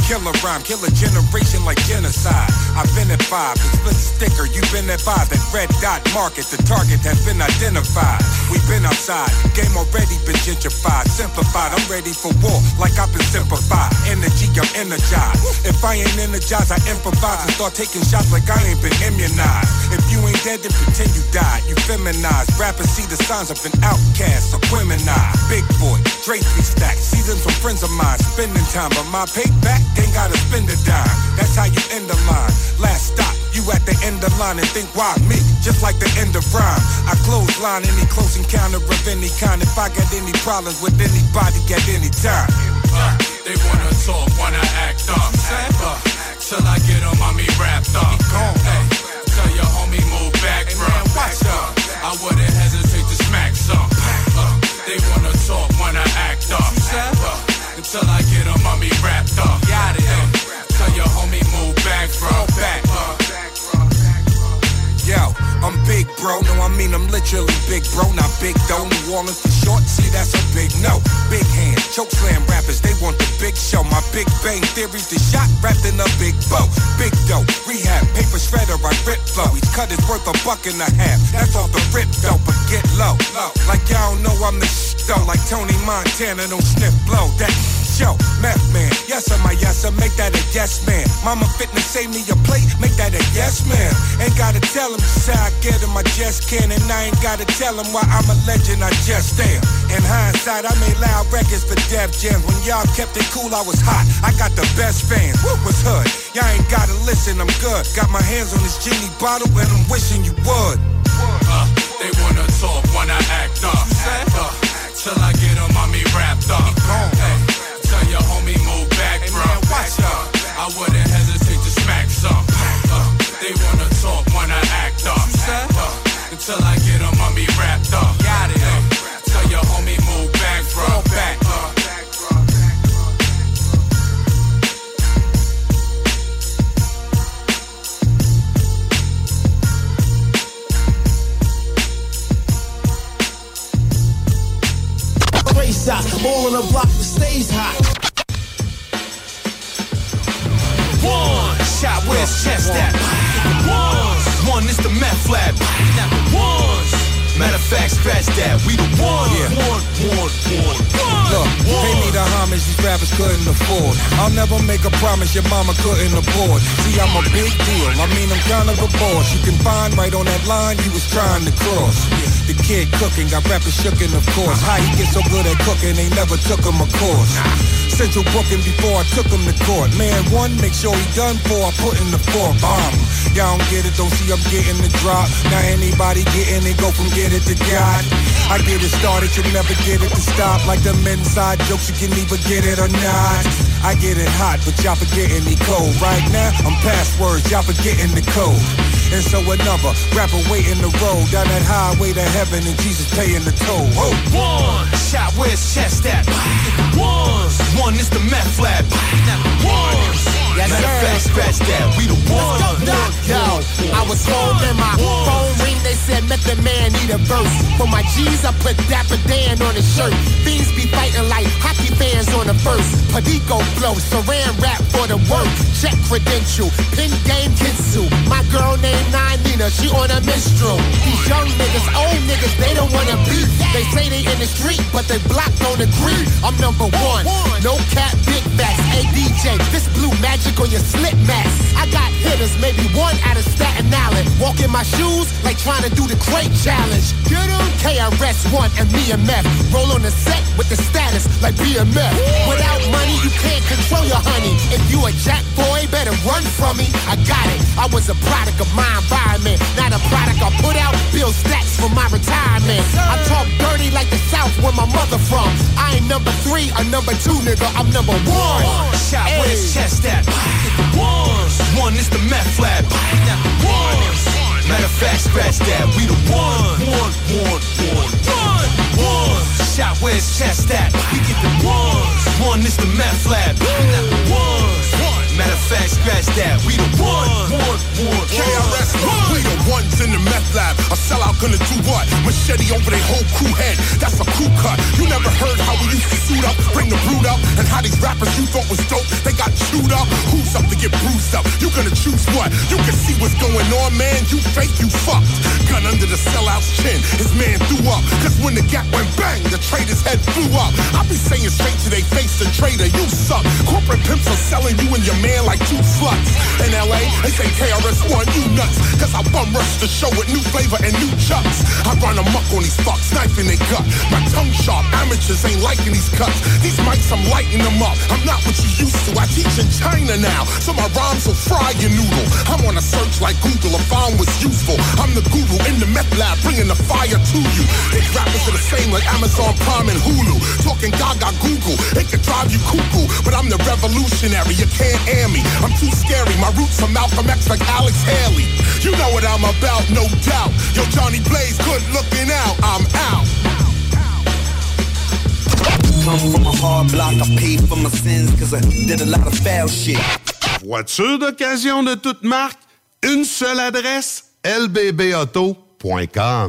Killer rhyme, kill a generation like genocide. I've been at five, the split sticker, you've been advised. That red dot market, the target has been identified. We've been outside, game already been gentrified, simplified. I'm ready for war, like I've been simplified. Energy, I'm energized. If I ain't energized, I improvise and start taking shots like I ain't been immunized. If you ain't dead, then pretend you died. You feminized. Rappers see the signs of an outcast, a criminalized. Big boy, Dre three stacks. See them some friends of mine spending time, but my payback, ain't gotta spend a dime. That's how you end the line. Last stop, you at the end of line and think, why me? Just like the end of rhyme. I close line any close encounter of any kind. If I got any problems with anybody at any time. Uh, they wanna talk, wanna act up. Uh, till I get them on me wrapped up. Hey, tell your homie move back, bro. Watch up. I wouldn't hesitate to smack some. Uh, they wanna talk, wanna act up. Uh, until I get bro. No, I mean I'm literally big, bro. Not big, though. New Orleans for short. See, that's a big no. Big hand, choke slam rappers. They want the big show. My big bang theory's the shot wrapped in a big bow. Big dough, rehab, paper shredder. I rip flow. Each cut is worth a buck and a half. That's off the rip, though. But get low. Like y'all know I'm the sh- though. Like Tony Montana, don't sniff blow. That show, meth man. Yes, I'm a yes, I make that a yes man. Mama fitness save me a plate, make that a yes man. Ain't gotta tell him how I get him, I just can. And I ain't gotta tell him why I'm a legend, I just am. In hindsight, I made loud records for Def Jam. When y'all kept it cool, I was hot. I got the best fans. What was hood? Y'all ain't gotta listen, I'm good. Got my hands on this genie bottle, and I'm wishing you would. uh, they wanna talk, wanna act up. Uh, till I get them on me wrapped up. Uh, chest at? One, one is the meth lab. One, matter of fact, scratch that. We the one, one, one, one, one. Look, pay me the homage these rappers couldn't afford. I'll never make a promise your mama couldn't afford. See, I'm a big deal. I mean, I'm kind of a boss. You can find right on that line he was trying to cross. The kid cooking, got rappers shookin', of course. How he get so good at cooking, they never took him a course. Central booking before I took him to court. Man, one, make sure he done for I put in the four bomb. Y'all don't get it, don't see I'm getting the drop. Now anybody getting it, go from get it to God. I get it started, you never get it to stop. Like the inside jokes, you can either get it or not. I get it hot, but y'all forgetting me cold. Right now, I'm past words, y'all forgetting the code. And so another rapper waiting the road down that highway to heaven, and Jesus paying the toll. Oh. One shot, where's chest at? One, one is the meth lab. One, Yes, matter of sir. fact, scratch that. We the one, one, Yo, I was home and my phone ring. They said Method Man need a verse. For my G's, I put Dapper Dan on the shirt. Fiends be fighting like hockey fans on the first. Padico flow, saran wrap for the work. Check credential, pin game kitsu. My girl named Nine Nina, she on a minstrel. These young niggas, old niggas, they don't wanna beef. They say they in the street, but they blocked on the green. I'm number one. No cap, big facts. Hey DJ, this blue magic on your slip mask. I got hitters, maybe one out of Staten Island. Walk in my shoes like trying to do the crate challenge. Get 'em? KRS One and and Meth. Roll on the set with the status like BMF. Without money, you can't control your honey. If you a jack boy, better run from me. I got it. I was a product of my environment, not a product I put out. Build stats for my retirement. I talk dirty like the South, where my mother from. I ain't number three or number two, nigga. I'm number one. shot, Hey. where's chest at? One, one is the meth lab. One, matter of fact, scratch that. We the one, one, one, one, one, one. Shot, where's chest at? We get the ones. One is the meth lab. One, matter of fact, scratch that. We the one, one, one, KRS, one. we the ones in the meth lab. A sellout gonna do what? Machete over their whole crew head. That's a crew cut. You never heard how we used to suit up, bring the brood up, and how these rappers you thought was dope, they got chewed up. Who's up to get bruised up? You gonna choose what? You can see what's going on, man. You fake, you fucked. Gun under the sellout's chin. His man threw up. Cause when the gap went bang, the traitor's head flew up. I be saying straight to their face, the traitor, you suck. Corporate pimps are selling you and your man like two sluts. In LA, they say KRS1, you nuts. Cause I bum rush the show with new flavor and new chucks. I run amok on these fucks, knife in their gut. My tongue sharp, amateurs ain't liking these cuts. These mics, I'm lighting them up. I'm not what you used to. I teach in China now, so my rhymes will fry your noodle. I'm on a search like Google I what's useful. I'm the guru in the meth lab, bringing the fire to you. These rappers are the same like Amazon Prime and Hulu. Talking Gaga Google, it could drive you cuckoo, but I'm the revolutionary. You can't air me. I'm too scary. My roots are Malcolm X like Alex Haley. You know what I'm about, no doubt. Yo, Johnny Blaze, good looking out. I'm out. Come from a hard block, I paid for my sins cause I did a lot of foul shit. Voiture d'occasion de toute marque, une seule adresse, lbbauto.com.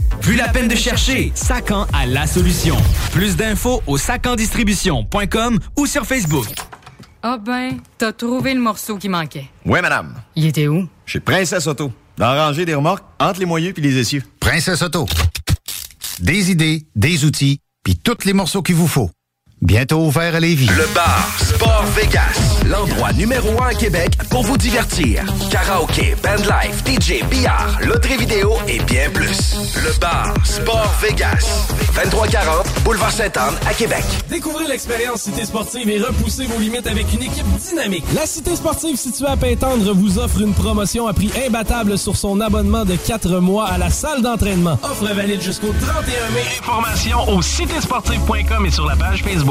Plus la peine de chercher, Sacan a la solution. Plus d'infos au sacandistribution.com ou sur Facebook. Ah ben, t'as trouvé le morceau qui manquait. Oui, madame. Il était où? Chez Princesse Auto. Dans la rangée des remorques, entre les moyeux puis les essieux. Princesse Auto. Des idées, des outils, puis tous les morceaux qu'il vous faut. Bientôt ouvert à Lévis. Le bar Sport Vegas, l'endroit numéro un à Québec pour vous divertir. Karaoke, bandlife, DJ, billard, loterie vidéo et bien plus. Le bar Sport Vegas, 2340 Boulevard Sainte-Anne à Québec. Découvrez l'expérience Cité Sportive et repoussez vos limites avec une équipe dynamique. La Cité Sportive située à Pintendre vous offre une promotion à prix imbattable sur son abonnement de 4 mois à la salle d'entraînement. Offre valide jusqu'au 31 mai. Informations au citésportive.com et sur la page Facebook.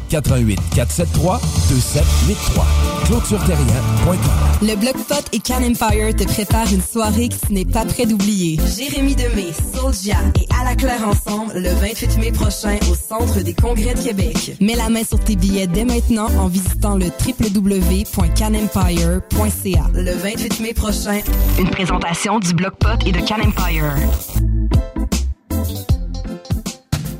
88 473 2783. ClôtureTerrien.com. Le Blockpot et Can Empire te préparent une soirée que tu n'es pas prêt d'oublier. Jérémy Demé, Soulja et À la Claire ensemble le 28 mai prochain au Centre des Congrès de Québec. Mets la main sur tes billets dès maintenant en visitant le www.canempire.ca. Le 28 mai prochain, Une présentation du Blockpot et de Can Empire.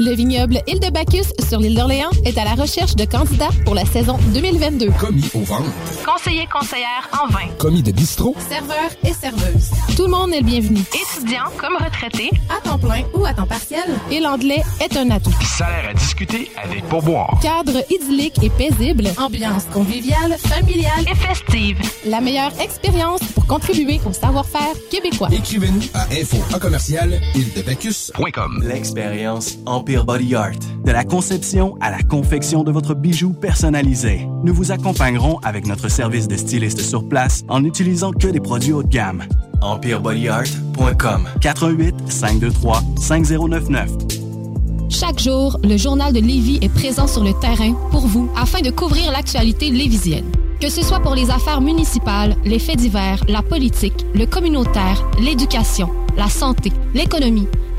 Le vignoble Île de Bacchus sur l'île d'Orléans est à la recherche de candidats pour la saison 2022. Commis au ventre. Conseiller conseillère en vin. Commis de bistrot. Serveur et serveuse. Tout le monde est le bienvenu. Étudiant comme retraité, à temps plein ou à temps partiel. Et l'anglais est un atout. Salaire à discuter avec pourboire. Cadre idyllique et paisible. Ambiance conviviale, familiale et festive. La meilleure expérience pour contribuer au savoir-faire québécois. Écrivez-nous à info à commercial L'expérience Empire Body Art. De la conception à la confection de votre bijou personnalisé. Nous vous accompagnerons avec notre service de styliste sur place en n'utilisant que des produits haut de gamme. EmpireBodyArt.com 418 523 5099 Chaque jour, le journal de Lévis est présent sur le terrain pour vous afin de couvrir l'actualité lévisienne. Que ce soit pour les affaires municipales, les faits divers, la politique, le communautaire, l'éducation, la santé, l'économie,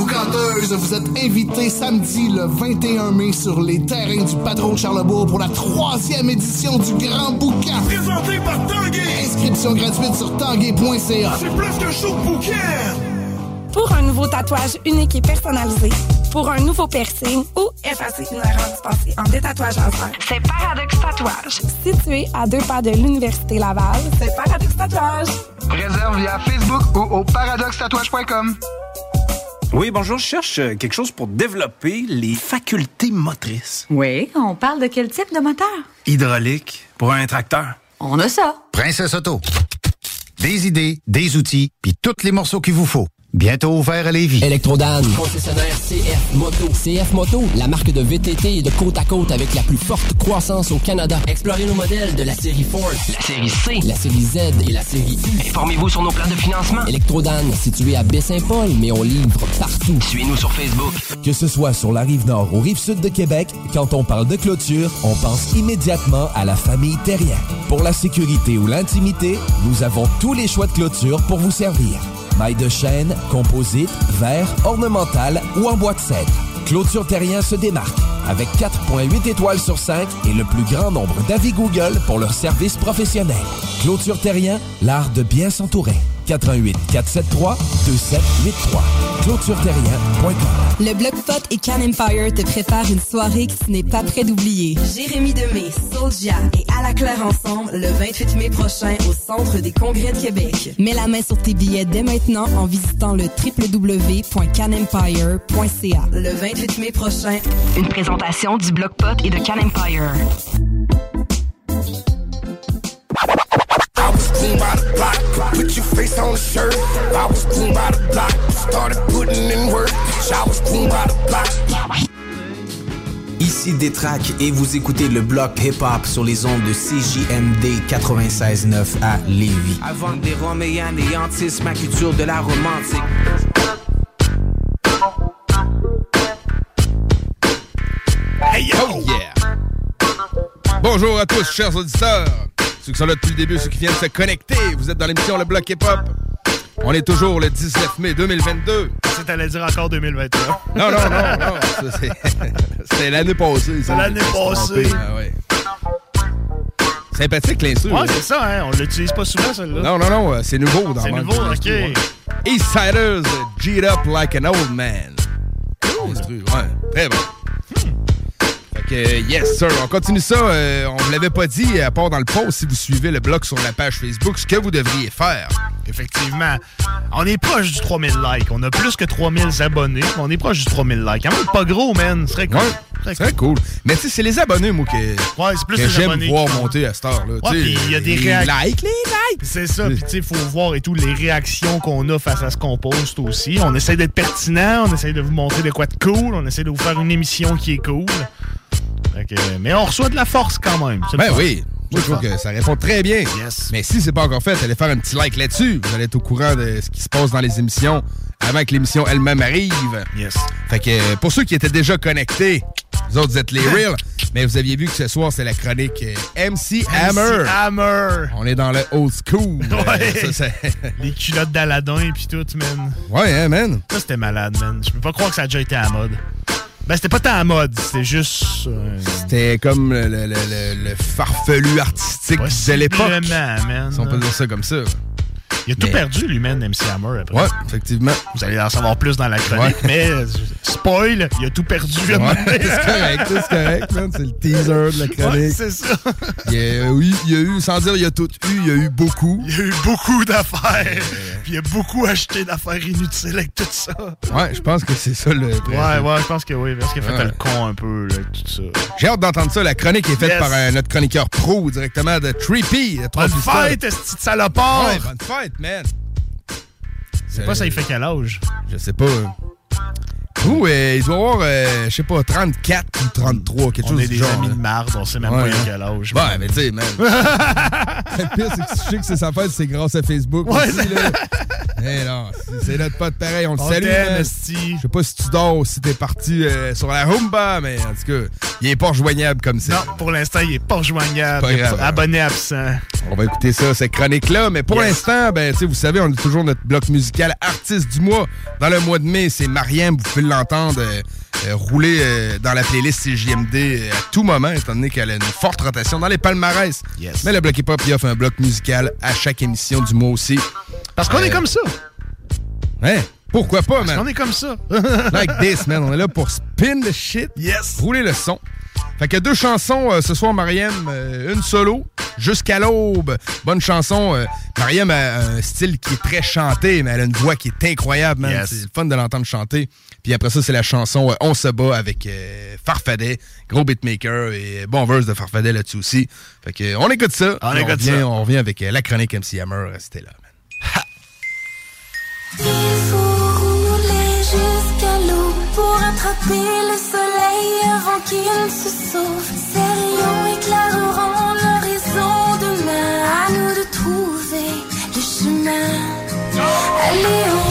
Boucanteuses, vous êtes invités samedi le 21 mai sur les terrains du Patron de Charlebourg pour la troisième édition du Grand Boucan. Présenté par Tanguay. Inscription gratuite sur tanguay.ca. C'est plus qu'un show de bouquin. Pour un nouveau tatouage unique et personnalisé, pour un nouveau piercing ou effacer une erreur dispensée en détatouage laser, c'est Paradox Tatouage. Situé à deux pas de l'Université Laval, c'est Paradox Tatouage. Réserve via Facebook ou au paradoxtatouage.com. Oui, bonjour, je cherche euh, quelque chose pour développer les facultés motrices. Oui, on parle de quel type de moteur? Hydraulique, pour un tracteur. On a ça. Princesse Auto. Des idées, des outils, puis tous les morceaux qu'il vous faut. Bientôt ouvert à Lévis. Électrodan, concessionnaire CF Moto. CF Moto, la marque de VTT et de côte à côte avec la plus forte croissance au Canada. Explorez nos modèles de la série Force, la série C, la série Z et la série U. Informez-vous sur nos plans de financement. Électrodan, situé à Baie-Saint-Paul, mais on livre partout. Suivez-nous sur Facebook. Que ce soit sur la rive nord ou rive sud de Québec, quand on parle de clôture, on pense immédiatement à la famille Terrien. Pour la sécurité ou l'intimité, nous avons tous les choix de clôture pour vous servir. Maille de chêne, composite, verre, ornemental ou en bois de cèdre. Clôture Terrien se démarque avec 4.8 étoiles sur 5 et le plus grand nombre d'avis Google pour leur service professionnel. Clôture Terrien, l'art de bien s'entourer. 88 473 2783. ClôtureTerrien.com. Le Blockpot et Can Empire te préparent une soirée que tu n'es pas prêt d'oublier. Jérémy Demé, Soulja et À la Claire ensemble le 28 mai prochain au Centre des Congrès de Québec. Mets la main sur tes billets dès maintenant en visitant le www.canempire.ca. Le 28 mai prochain, Une présentation du Blockpot et de Can Empire. Green by the block, put your face on the shirt. I was green by the block, started putting in work. I was green by the block. Ici Détrac et vous écoutez le bloc hip-hop sur les ondes de CJMD 96.9 à Lévis. Avant des roms et ma culture de la romantique. Oh yeah! Bonjour à tous, chers auditeurs. Ceux qui sont là depuis le début, ceux qui viennent se connecter. Vous êtes dans l'émission Le Bloc Hip Hop. On est toujours le 19 mai 2022. Ça, t'allais dire encore 2021. Non, non, non, non. ça, c'est- C'est l'année passée. ça. C'est l'année passée. Ah ouais. Sympathique l'instru. Ouais, c'est ça, hein. On l'utilise pas souvent, celle-là. Non, non, non, euh, c'est nouveau dans C'est nouveau, ok. Eastsiders, G'd Up Like an Old Man. Instru, ouais. Très bon. Que, yes, sir. On continue ça. euh, on vous l'avait pas dit, à part dans le post, si vous suivez le blog sur la page Facebook, ce que vous devriez faire. Effectivement. On est proche du 3000 likes. On a plus que 3000 abonnés. mais On est proche du 3000 likes. Quand même pas gros, man. Ce serait cool. Ouais, c'est cool. Mais tu sais, c'est les abonnés, moi, que, plus que j'aime voir qui monter à cette heure-là. Ouais, il y a des réactions. likes, les likes. C'est ça. Puis, tu sais, il faut voir et tout les réactions qu'on a face à ce qu'on poste aussi. On essaie d'être pertinent. On essaie de vous montrer de quoi de cool. On essaie de vous faire une émission qui est cool. Mais on reçoit de la force quand même. Ben fun. oui. Moi, je trouve que ça répond très bien. Mais si c'est pas encore fait, allez faire un petit like là-dessus. Vous allez être au courant de ce qui se passe dans les émissions avant que l'émission elle-même arrive. Yes. Fait que pour ceux qui étaient déjà connectés, Vous autres, vous êtes les real. Mais vous aviez vu que ce soir, c'est la chronique euh, MC Hammer. Hammer. On est dans le old school. Ouais. Ça, Les culottes d'Aladin et puis tout, man. ouais, hein, man. Ça, c'était malade, man. Je peux pas croire que ça a déjà été à la mode. Ben, c'était pas tant à mode. C'était juste... euh, C'était comme le, le- le- le- le farfelu artistique de l'époque. Si on peut dire ça comme ça. Il a tout Mais- perdu, lui-même, MC Hammer, après. Ouais, effectivement. Vous allez en savoir plus dans la chronique, Ouais. mais euh, spoil, il a tout perdu. Ouais, c'est correct, c'est correct. C'est le teaser de la Ouais, chronique. c'est ça. Il y a, oui, il y a eu, sans dire il y a tout eu, il y a eu beaucoup. Il y a eu beaucoup d'affaires. Puis il a beaucoup acheté d'affaires inutiles avec tout ça. Ouais, je pense que c'est ça le. Ouais, ouais, je pense que oui. Parce qu'il a fait le con un peu, là, tout ça. J'ai hâte d'entendre ça. La chronique est faite Yes. par euh, notre chroniqueur pro directement de Trippy. Bonne fête, petit salopard! Bonne fête, man. Je sais pas, ça il fait quel âge? Je sais pas. Euh, il doit avoir, euh, je sais pas, 34 ou 33, quelque On chose est du des genre. amis là. de marde, on sait même Ouais, pas a hein. quel âge. Ouais, mais tu sais, man. le pire, c'est que je sais que c'est sa fête, c'est grâce à Facebook. Ouais, aussi, c'est- là. Eh non, c'est- c'est notre pote pareil, on le On salue. t'aime, man. esti. Je sais pas si tu dors ou si t'es parti euh, sur la Rumba, mais en tout cas, il est pas rejoignable comme ça. Non, pour l'instant, il est pas rejoignable. Pas grave. Abonné absent. On va écouter ça, cette chronique-là. Mais pour Yes. l'instant, ben, tu sais, vous savez, on a toujours notre bloc musical artiste du mois. Dans le mois de mai, c'est Mariam, vous pouvez l'entendre euh, euh, rouler euh, dans la playlist CJMD euh, à tout moment, étant donné qu'elle a une forte rotation dans les palmarès. Yes. Mais le bloc hip-hop, il offre un bloc musical à chaque émission du mois aussi. Parce qu'on est comme ça. Hein? Pourquoi pas, Parce man? qu'on est comme ça. like this, man. On est là pour spin the shit. Yes. Rouler le son. Fait que deux chansons euh, ce soir, Mariam. euh, une solo, Jusqu'à l'aube. Bonne chanson. euh, Mariam a un style qui est très chanté, mais elle a une voix qui est incroyable, man. Yes. C'est le fun de l'entendre chanter. Puis après ça, c'est la chanson euh, On se bat avec euh, Farfadet, gros beatmaker et bon verse de Farfadet là-dessus aussi. Fait que, on écoute ça. On puis écoute revient, ça. On revient avec euh, la chronique MC Hammer. Restez là, man. Il faut rouler jusqu'à l'eau pour attraper le soleil avant qu'il se sauve. Ces rayons éclaireront l'horizon demain. À nous de trouver le chemin. Allez en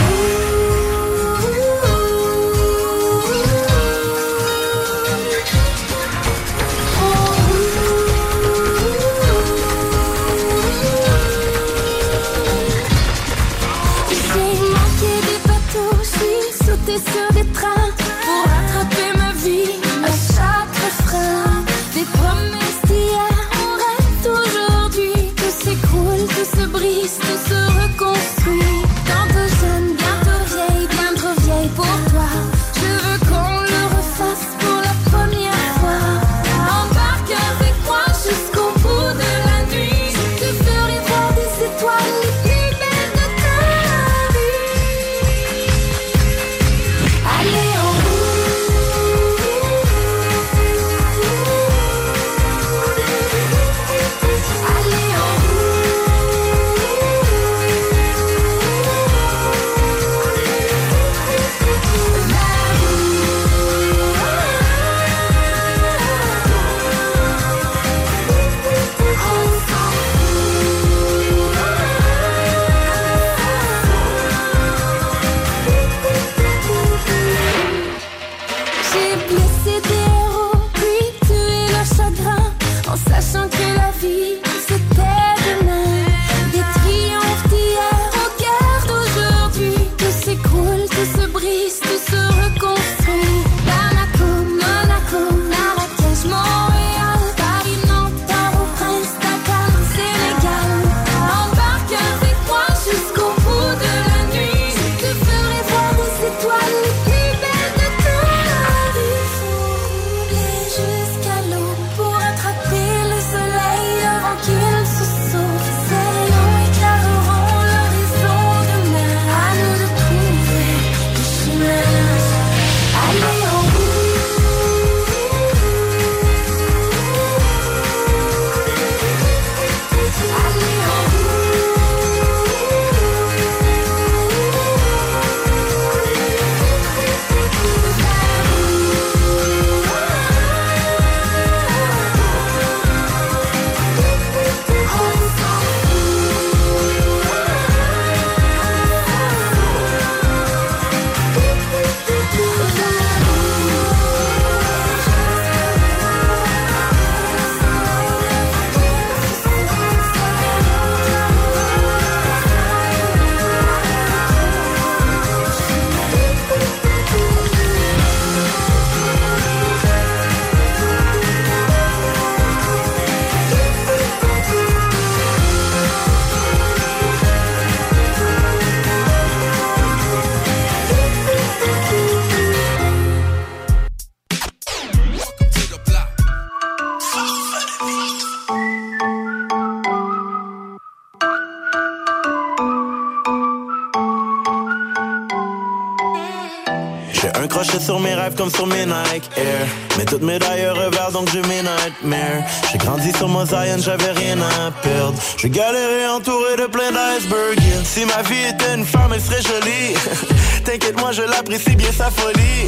sur mes Nike Air. Mais toutes mes d'ailleurs revers donc j'ai mes nightmares. J'ai grandi sur Mosaïen, j'avais rien à perdre. J'ai galéré entouré de plein d'icebergs. Si ma vie était une femme, elle serait jolie. T'inquiète, moi je l'apprécie bien sa folie.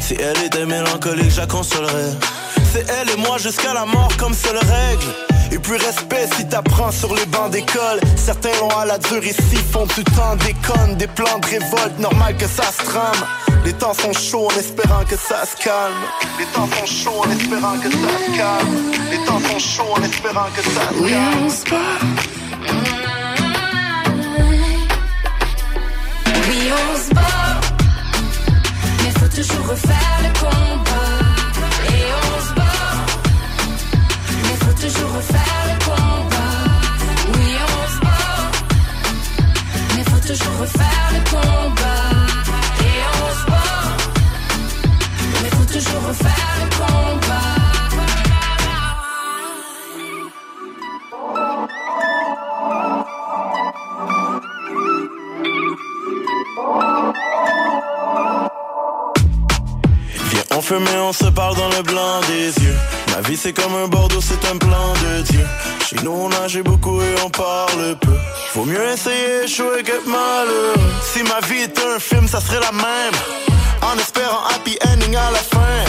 Si elle était mélancolique, je la. C'est elle et moi jusqu'à la mort comme seule règle. Et puis respect si t'apprends sur les bancs d'école. Certains l'ont à la dure ici, font du temps déconne, des plans de révolte, normal que ça se trame. Les temps sont chauds en espérant que ça se calme. Les temps sont chauds en espérant que ça se calme. Les temps sont chauds en espérant que ça se calme. Viens, on et se parle dans le blanc des yeux. Ma vie c'est comme un Bordeaux, c'est un plan de Dieu. Chez nous on nage beaucoup et on parle peu. Faut mieux essayer échouer que malheureux. Si ma vie était un film, ça serait la même. En espérant happy ending à la fin.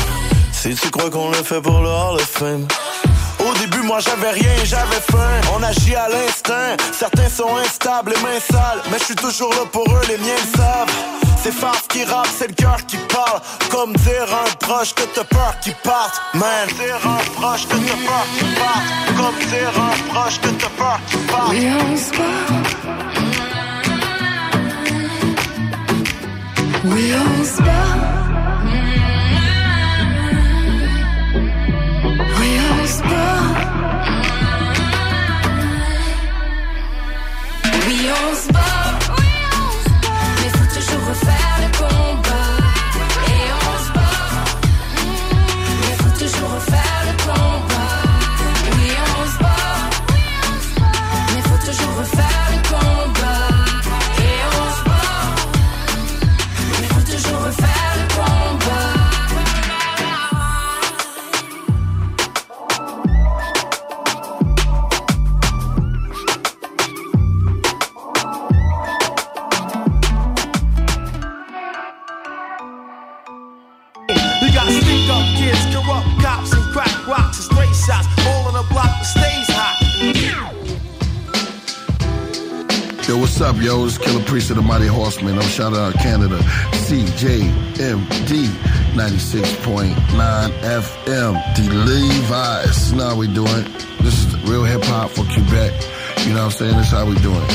Si tu crois qu'on le fait pour le Hall of Fame. Au début, moi j'avais rien, j'avais faim. On agit à l'instinct. Certains sont instables, les mains sales. Mais je suis toujours là pour eux, les miens le savent. C'est Faf qui rappe, c'est le cœur qui parle. Comme dire un proche que t'as peur qu'il parte. Man, dire un proche que t'as peur qu'il parte. Comme dire un proche que t'as peur qu'il parte. Oui, on bat. Oui, on bat. Oui, on bat. Oui, on se Yo? It's Killer Priest of the Mighty Horseman. I'm shouting out Canada. CJMD 96.9 FM. The Levi's. Know how we doing. This is real hip hop for Quebec. You know what I'm saying? This is how we doing.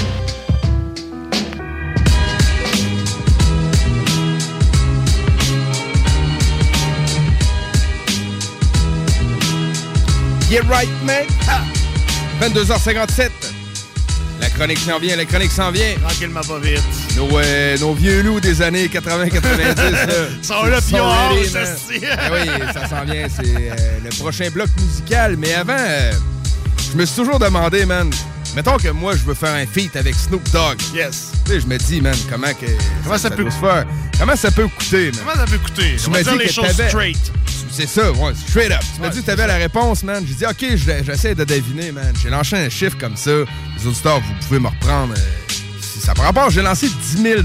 Get right, man! Ha! 22h57. Chronique s'en vient, la chronique s'en vient. Tranquillement pas vite. Nos, euh, nos vieux loups des années 80-90. Sont là, puis. Ben oui, ça s'en vient. C'est euh, le prochain bloc musical. Mais avant, euh, je me suis toujours demandé, man, mettons que moi, je veux faire un feat avec Snoop Dogg. Yes. Tu sais, je me dis, man, comment que... Comment ça peut- doit se faire? Comment ça peut coûter, man? Comment ça peut coûter? Tu dire dit les que choses straight. C'est ça, ouais, straight up. Tu m'as dit que t'avais la réponse, man. J'ai dit, OK, je- j'essaie de deviner, man. J'ai lancé un chiffre comme ça. Les auditeurs, vous pouvez me reprendre. euh, si ça prend rapport, j'ai lancé 10 000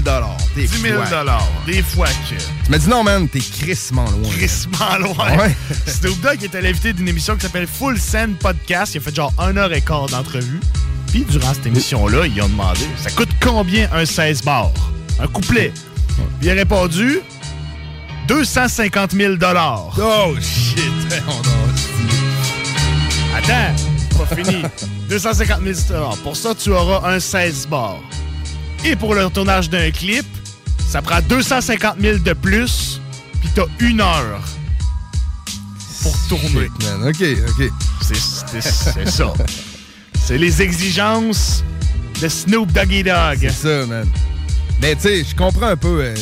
Des 10 000 fois. Des fois que. Tu m'as dit, non, man, t'es crissement loin. Crissement loin. Ouais. Snoop Dogg était l'invité d'une émission qui s'appelle Full Send Podcast. Il a fait genre 1 heure et quart d'entrevue. Puis durant cette émission-là, ils ont demandé ça coûte combien un 16 bars Un couplet. Puis il a répondu 250 000 Oh shit! Attends, c'est pas fini. 250 000 Pour ça, tu auras un 16 bars. Et pour le tournage d'un clip, ça prend 250 000 de plus, puis t'as une heure pour tourner. man. OK, OK. C'est ça. C'est les exigences de Snoop Doggy Dogg. C'est ça, man. Mais tu sais, je comprends un peu euh,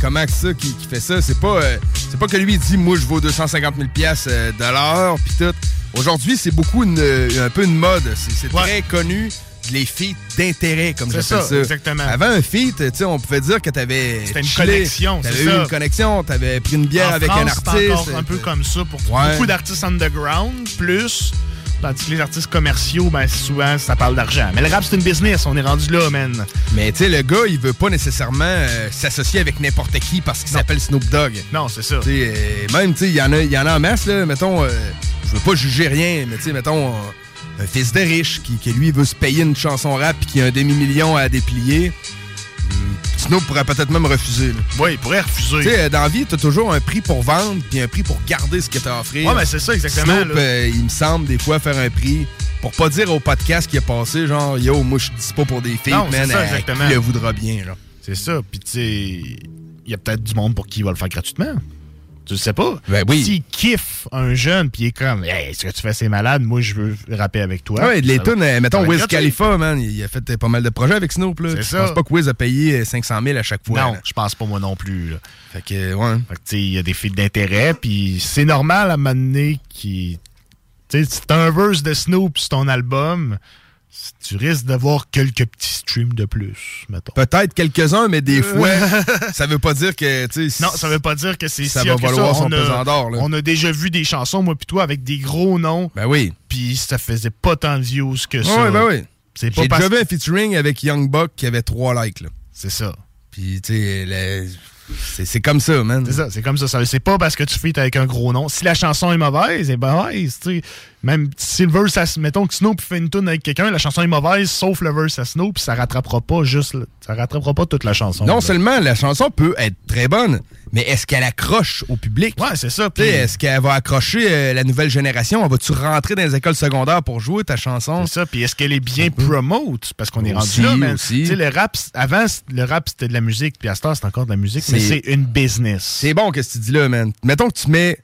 comment ça qui, qui fait ça. C'est pas, euh, c'est pas que lui il dit moi je vaux 250 000 pièces de l'heure puis tout. Aujourd'hui, c'est beaucoup une, euh, un peu une mode. C'est très connu les feats d'intérêt, comme j'appelle ça, ça. exactement. Avant un feat, on pouvait dire que t'avais C'était une chillé, connexion, T'avais eu ça. une connexion, t'avais pris une bière En avec France, un artiste. encore un peu comme ça pour Ouais. beaucoup d'artistes underground, plus. Tandis que les artistes commerciaux, ben souvent, ça parle d'argent. Mais le rap, c'est une business, on est rendu là, man. Mais tu sais, le gars, il veut pas nécessairement euh, s'associer avec n'importe qui parce qu'il s'appelle Snoop Dogg. Non, c'est ça. Euh, même, tu sais, il y, en a- y en a en masse, là. Mettons, euh, veux pas juger rien, mais tu sais, mettons, euh, un fils de riche qui, qui, lui, veut se payer une chanson rap puis qui a un demi-million à déplier. hum, Snoop pourrait peut-être même refuser. là. Oui, il pourrait refuser. Tu sais, dans la vie, t'as toujours un prix pour vendre puis un prix pour garder ce que t'as à offrir. Ouais, mais c'est ça, exactement, Snoop, là. euh, il me semble, des fois, faire un prix pour pas dire au podcast qui est passé, genre, yo, moi, je dis pas pour des filles, Non, c'est man, ça, exactement. qui le voudra bien. C'est ça. Puis, tu sais, il y a peut-être du monde pour qui il va le faire gratuitement. Tu sais pas. Ben oui. S'il kiffe un jeune, puis il est comme, hey, ce que tu fais, c'est malade, moi, je veux rapper avec toi. Ouais, les tunes, euh, mettons Wiz. Khalifa, man, il a fait euh, pas mal de projets avec Snoop, là. C'est Je pense pas que Wiz a payé euh, 500 000 à chaque fois. Non, je pense pas moi non plus. là. Fait que, ouais. Fait que, tu sais, il y a des fils d'intérêt, puis c'est normal à un moment donné qui. Tu sais, si t'as un verse de Snoop sur ton album, tu risques d'avoir quelques petits streams de plus, mettons. Peut-être quelques-uns, mais des fois, ça veut pas dire que, Non, ça veut pas dire que c'est Ça si va valoir son On a- pesant d'or, là. On a déjà vu des chansons, moi puis toi, avec des gros noms. Ben oui. Puis ça faisait pas tant de views que ça. Ouais, ben oui. C'est pas J'ai parce déjà vu un featuring avec Young Buck qui avait 3 likes, là. C'est ça. Puis, tu sais, c'est c'est comme ça, man. C'est ça, c'est comme ça. ça c'est pas parce que tu feats avec un gros nom. Si la chanson est mauvaise, elle est mauvaise. tu sais. Même si le verse, à- mettons que Snoop fait une tune avec quelqu'un, la chanson est mauvaise, sauf le verse à Snoop, ça rattrapera pas juste, ça rattrapera pas toute la chanson. Non là. seulement la chanson peut être très bonne, mais est-ce qu'elle accroche au public? Ouais, c'est ça. Puis- Est-ce qu'elle va accrocher euh, la nouvelle génération? Vas-tu rentrer dans les écoles secondaires pour jouer ta chanson? C'est ça. Puis est-ce qu'elle est bien promote? Parce qu'on est rendu là, sais, le rap, avant, le rap, c'était de la musique, puis à ce c'est encore de la musique, mais C'est- c'est une business. C'est bon que tu dis là, man. Mettons que tu mets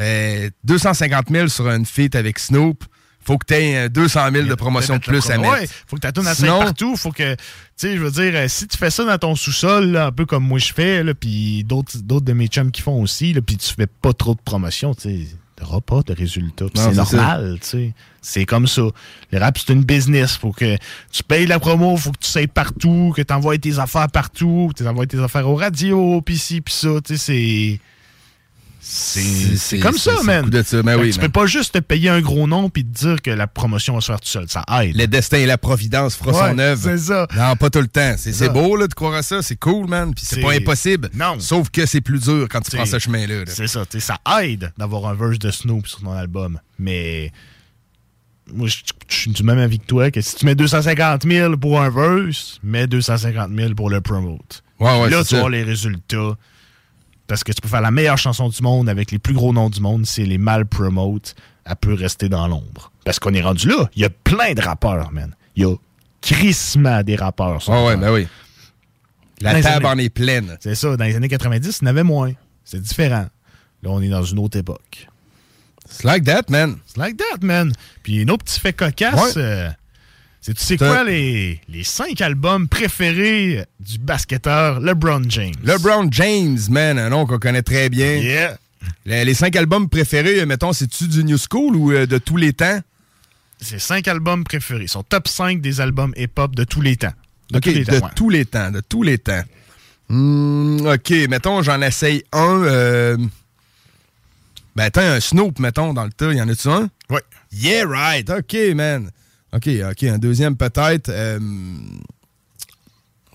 euh, 250 000 sur une feat avec Snoop, faut que tu aies 200 000 de promotion de plus à mettre. Ouais, faut que elle Sinon- soit partout. Faut que, tu sais, je veux dire, euh, si tu fais ça dans ton sous-sol, un peu comme moi je fais, puis d'autres de mes chums qui font aussi, puis tu fais pas trop de promotion, tu sais, t'auras pas de résultats. C'est normal, tu sais. C'est comme ça. Le rap, c'est une business. Faut que tu payes la promo, faut que tu sais partout, que tu envoies tes affaires partout, que tu envoies tes affaires aux radios, puis ci, puis ça, tu sais, c'est... C'est comme ça, man. de ça, ben oui, tu man. peux pas juste te payer un gros nom puis te dire que la promotion va se faire tout seul. Ça aide. Le destin et la providence fera Ouais, son œuvre. c'est ça. Non, pas tout le temps. C'est beau là, de croire à ça. C'est cool, man. Puis c'est pas impossible. Non. Sauf que c'est plus dur quand tu prends ce chemin-là. là. C'est ça, ça aide d'avoir un verse de Snoop sur ton album. Mais moi, je suis du même avis que toi, que si tu mets 250 000 pour un verse, mets 250 000 pour le promote. Ouais, ouais, Là, tu voir les résultats. Parce que tu peux faire la meilleure chanson du monde avec les plus gros noms du monde. Si elle est mal promote, elle peut rester dans l'ombre. Parce qu'on est rendu là. Il y a plein de rappeurs, man. Il y a crissement des rappeurs. sur Ouais, ben oui. La Dans les table années- en est pleine. C'est ça. Dans les années 90, il y en avait moins. C'est différent. Là, on est dans une autre époque. It's like that, man. It's like that, man. Puis un autre petit fait cocasse, Ouais. euh, c'est tu sais quoi les, les cinq albums préférés du basketteur LeBron James? LeBron James, man, un nom qu'on connaît très bien. Yeah. Les, les cinq albums préférés, euh, mettons, c'est-tu du New School ou euh, de tous les temps? C'est cinq albums préférés. Sont top 5 des albums hip-hop de tous les temps. De tous les de temps, ouais. tous les temps, de tous les temps. Hmm, OK, mettons, j'en essaye un. euh, Ben, attends, un Snoop, mettons, dans le tas. Y en a-tu un? Oui. Yeah, right. OK, man. OK, OK, un deuxième peut-être. euh,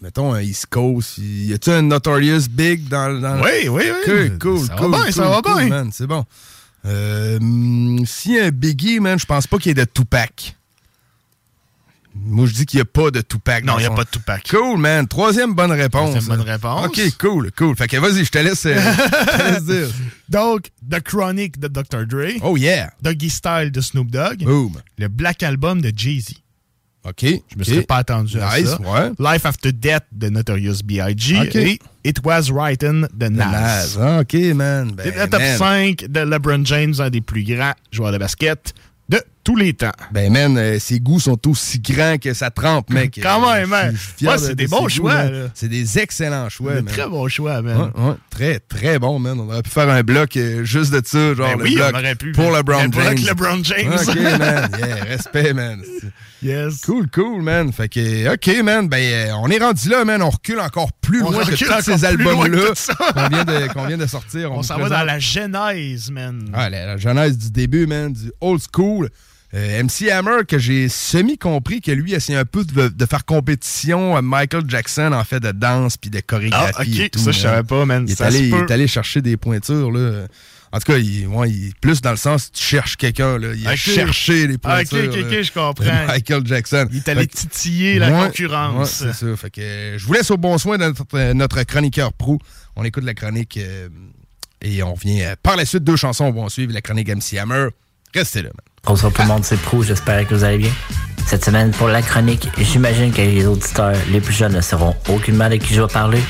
mettons, un East Coast. Y a-tu un Notorious Big dans, dans Oui, oui, oui. Cool, cool, Ça va cool. bien, ça cool, va cool, bien. man, C'est bon. Euh, si un Biggie, man, je pense pas qu'il y ait de Tupac. Moi, je dis qu'il n'y a pas de Tupac. Non, il n'y a son- pas de Tupac. Cool, man. Troisième bonne réponse. Troisième bonne réponse. OK, cool, cool. Fait que vas-y, je te laisse, euh, laisse dire. Donc, The Chronic de Dr. Dre. Oh, yeah. Doggy Style de Snoop Dogg. Boom. Le Black Album de Jay-Z. OK. Je me serais pas attendu à Nice, ça. ouais. Life After Death de Notorious B.I.G. OK. Et It Was Written de Nas. Nas. Ah, OK, man. Ben, le top man. 5 de LeBron James, un des plus grands joueurs de basket de tous les temps. Ben, man, euh, ses goûts sont aussi grands que sa trempe, mec. Quand Euh, même, man. suis fier Ouais, c'est de des bons choix, man. C'est des excellents choix, man. très bons choix, man. Ouais, ouais, très, très bon, man. On aurait pu faire un bloc euh, juste de ça, genre Ben le oui, bloc on aurait pu. pour LeBron Le bloc James. James. OK, man. Yeah, respect, man. Yes. Cool, cool, man. Fait que, OK, man. Ben, euh, on est rendu là, man. On recule encore plus On loin que tous ces albums-là ça. qu'on vient, de- qu'on vient de sortir. On s'en va dans la genèse, man. ah, la, la genèse du début, man, du old school. Euh, MC Hammer, que j'ai semi-compris que lui, essayait un peu de, de faire compétition à Michael Jackson, en fait, de danse puis de chorégraphie. Ah, ok. et tout, Ça, je savais pas, man. Il est, allé, il est allé chercher des pointures, là. En tout cas, il, ouais, il est plus dans le sens, tu cherches quelqu'un, là. Il a cherché les Ah, pointures. ok, ok, ok, là, je comprends. Michael Jackson. Il est allé Fait que- titiller la Ouais, concurrence. ouais, c'est ça. Fait que euh, je vous laisse au bon soin de notre, euh, notre chroniqueur pro. On écoute la chronique euh, et on revient euh, par la suite. Deux chansons vont suivre la chronique MC Hammer. Restez là, man. Bonsoir tout le monde, c'est Prou, j'espère que vous allez bien. Cette semaine, pour la chronique, j'imagine que les auditeurs les plus jeunes ne sauront aucunement de qui je vais parler.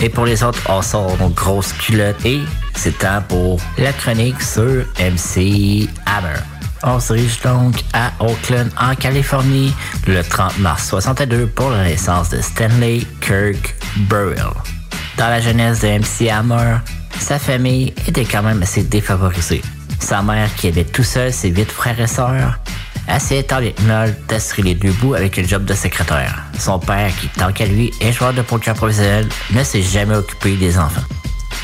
Et pour les autres, on sort nos grosses culottes. Et c'est temps pour la chronique sur MC Hammer. On se dirige donc à Oakland, en Californie, le 30 mars 62 pour la naissance de Stanley Kirk Burrell. Dans la jeunesse de MC Hammer, sa famille était quand même assez défavorisée. Sa mère, qui avait tout seul ses huit frères et sœurs, que mal d'assurer les deux bouts avec le job de secrétaire. Son père, qui tant qu'à lui est joueur de poker professionnel, ne s'est jamais occupé des enfants.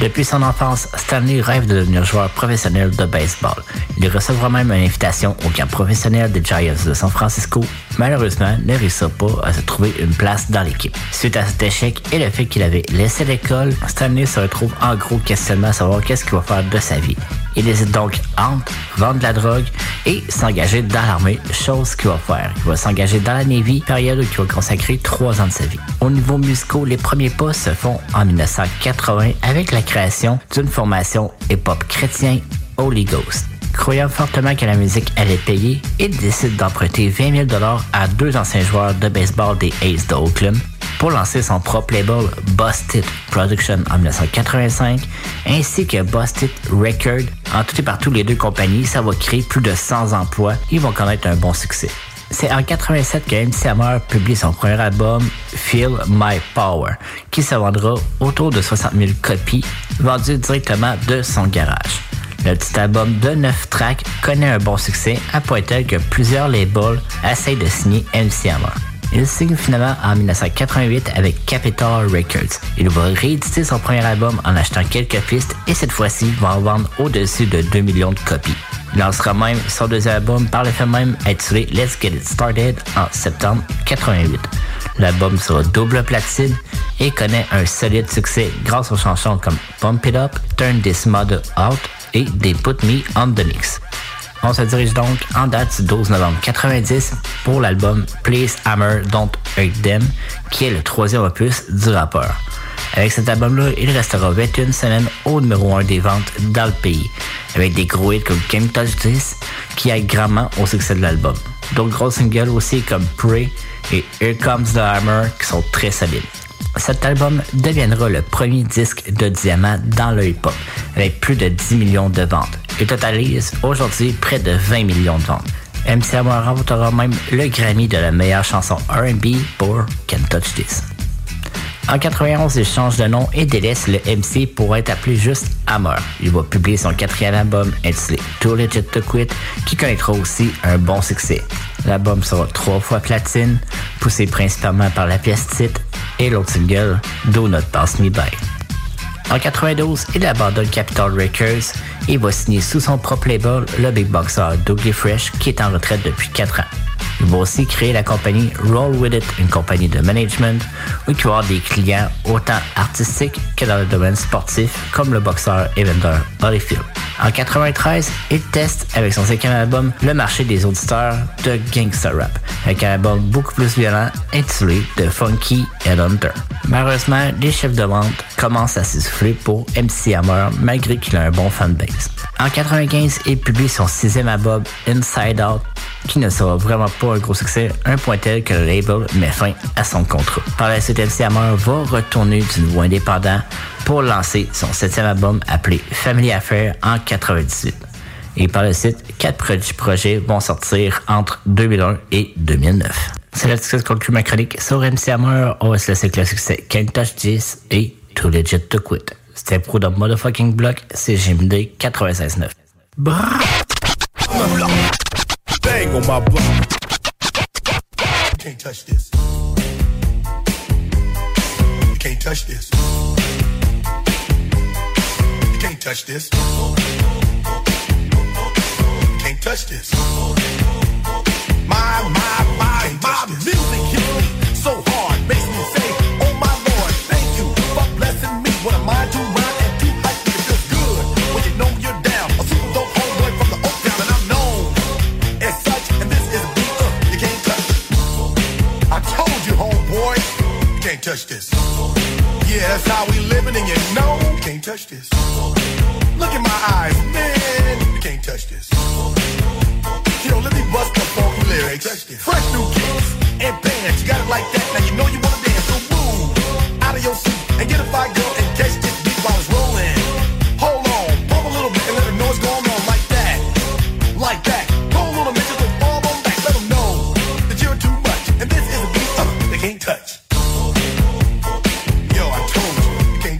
Depuis son enfance, Stanley rêve de devenir joueur professionnel de baseball. Il recevra même une invitation au camp professionnel des Giants de San Francisco. Malheureusement, ne réussit pas à se trouver une place dans l'équipe. Suite à cet échec et le fait qu'il avait laissé l'école, Stanley se retrouve en gros questionnement à savoir qu'est-ce qu'il va faire de sa vie. Il hésite donc entre vendre la drogue et s'engager dans l'armée, chose qu'il va faire. Il va s'engager dans la Navy, période où il va consacrer trois ans de sa vie. Au niveau musical, les premiers pas se font en 1980 avec la création d'une formation hip-hop chrétien Holy Ghost. Croyant fortement que la musique allait payer, il décide d'emprunter 20 000 à deux anciens joueurs de baseball des Aces de Oakland pour lancer son propre label Busted Production en 1985, ainsi que Busted Record. En tout et partout, les deux compagnies, ça va créer plus de 100 emplois. Ils vont connaître un bon succès. C'est en 87 que MC Hammer publie son premier album, Feel My Power, qui se vendra autour de 60 000 copies, vendues directement de son garage. Le petit album de 9 tracks connaît un bon succès, à point tel que plusieurs labels essayent de signer MC Hammer. Il signe finalement en 1988 avec Capitol Records. Il va rééditer son premier album en achetant quelques pistes et cette fois-ci va en vendre au-dessus de 2 millions de copies. Il lancera même son deuxième album par le fait même intitulé Let's Get It Started en septembre 88. L'album sera double platine et connaît un solide succès grâce aux chansons comme Pump It Up, Turn This Mother Out et They Put Me on the Mix. On se dirige donc en date du 12 novembre 90 pour l'album Please Hammer Don't Hurt Them, qui est le troisième opus du rappeur. Avec cet album-là, il restera 21 semaines au numéro 1 des ventes dans le pays, avec des gros hits comme Game Touch 10, qui aident grandement au succès de l'album. D'autres gros singles aussi comme Pray et Here Comes the Hammer, qui sont très solides. Cet album deviendra le premier disque de diamant dans le hip-hop, avec plus de 10 millions de ventes. Il totalise aujourd'hui près de 20 millions de ventes. MC Hammer remportera même le Grammy de la meilleure chanson R&B pour Can't Touch This. En 91, il change de nom et délaisse le MC pour être appelé juste Hammer. Il va publier son quatrième album intitulé Too Legit to Quit, qui connaîtra aussi un bon succès. L'album sera trois fois platine, poussé principalement par la pièce titre et l'autre single Do Not Pass Me By. En 92, il abandonne Capitol Records et va signer sous son propre label le big boxer Dougie Fresh qui est en retraite depuis 4 ans. Il va aussi créer la compagnie Roll With It, une compagnie de management où il va avoir des clients autant artistiques que dans le domaine sportif, comme le boxeur Evander Holyfield. En 93, il teste avec son cinquième album le marché des auditeurs de gangsta rap, avec un album beaucoup plus violent intitulé The Funky Headhunter. Malheureusement, les chefs de vente commencent à s'essouffler pour MC Hammer malgré qu'il a un bon fanbase. En 95, il publie son sixième album Inside Out qui ne sera vraiment pas un gros succès, un point tel que le label met fin à son contrat. Par la suite, MC Hammer va retourner du niveau indépendant pour lancer son septième album appelé Family Affair en 98. Et par le site, quatre produits projets vont sortir entre 2001 et 2009. C'est la discussion contre ma chronique sur MC Hammer. On va se laisser avec le succès Can't Touch This et Too Legit to Quit. C'était pro de Motherfucking Block, c'est GMD 96.9. Bang on my block. You can't touch this. You can't touch this. You can't touch this. You can't touch this. My, my, my, my music hits me so hard, makes me say, can't touch this. Yeah, that's how we living, and you know you can't touch this. Look in my eyes, man, you can't touch this. Yo, let me bust the funky lyrics. Fresh new kicks and bands, you got it like that. Now you know you wanna dance, so move out of your seat and get a fire girl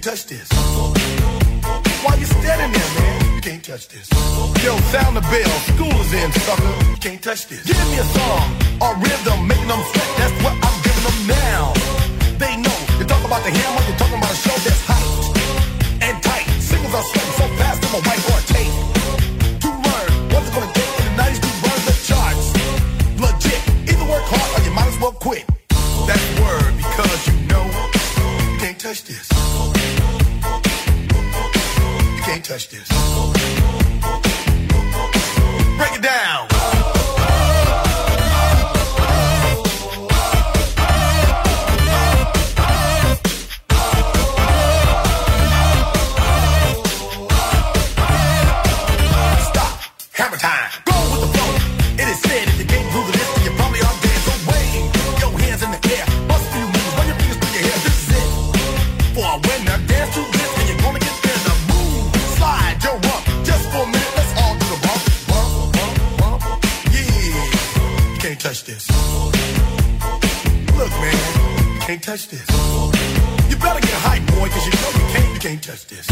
can't touch this. Why you standing there, man? You can't touch this. Yo, sound the bell. School is in, sucker. You can't touch this. Give me a song or rhythm, making them sweat. That's what I'm giving them now. They know. You talk about the hammer, you're talking about a show that's hyped and tight. Singles are sweating so fast, I'm a whiteboard tape. To learn what's it gonna take in the 90s to run the charts. Legit. Either work hard or you might as well quit. That's word because you know you can't touch this. Touch this. Break it down. Touch this. You better get hype, boy, cause you know you can't, you can't touch this.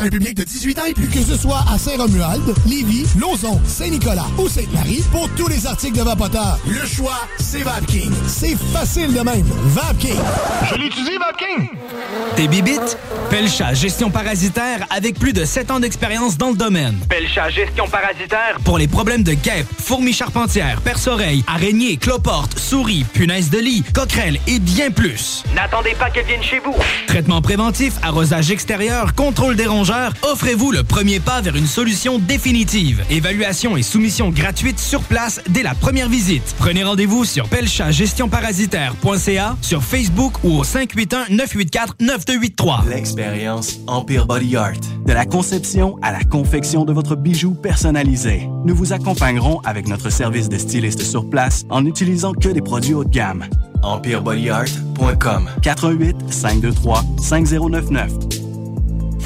À un public de 18 ans et plus. Que ce soit à Saint-Romuald, Lévis, Lauson, Saint-Nicolas ou Sainte-Marie, pour tous les articles de Vapoteur, le choix, c'est VapKing. C'est facile de même. VapKing. Je l'utilise, VapKing. Tes bibites? Pelcha Gestion Parasitaire avec plus de 7 ans d'expérience dans le domaine. Pelcha Gestion Parasitaire. Pour les problèmes de guêpes, fourmis charpentières, perce-oreilles, araignées, cloportes, souris, punaises de lit, coquerelles et bien plus. N'attendez pas qu'elle vienne chez vous. Traitement préventif, arrosage extérieur, contrôle des rongeurs, offrez-vous le premier pas vers une solution définitive. Évaluation et soumission gratuite sur place dès la première visite. Prenez rendez-vous sur pelchatgestionparasitaire.ca, sur Facebook ou au 581-984-9283. L'expérience Empire Body Art. De la conception à la confection de votre bijou personnalisé. Nous vous accompagnerons avec notre service de styliste sur place en n'utilisant que des produits haut de gamme. EmpireBodyArt.com 88 523 5099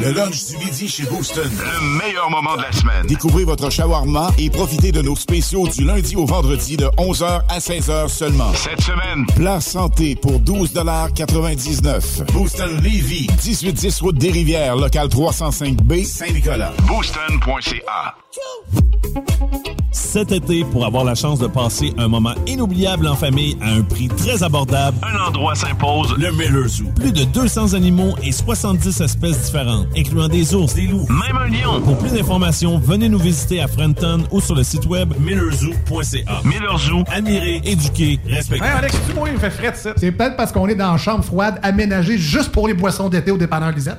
Le lunch du midi chez Booston. Le meilleur moment de la semaine. Découvrez votre shawarma et profitez de nos spéciaux du lundi au vendredi de 11h à 16h seulement. Cette semaine, plat santé pour 12,99 Booston Levy, 1810 route des Rivières, local 305B, Saint-Nicolas. Booston.ca. Cet été, pour avoir la chance de passer un moment inoubliable en famille à un prix très abordable, Un endroit s'impose, le Miller Zoo. plus de 200 animaux et 70 espèces différentes, incluant des ours, des loups, Même un lion. Pour plus d'informations, venez nous visiter à Frenton ou sur le site web millerzoo.ca. Miller Zoo. Admirer, éduquer, respecter. Hey Alex, tu moi, il fait frais ça. C'est peut-être parce qu'on est dans une chambre froide aménagée juste pour les boissons d'été au dépanneur Lisette.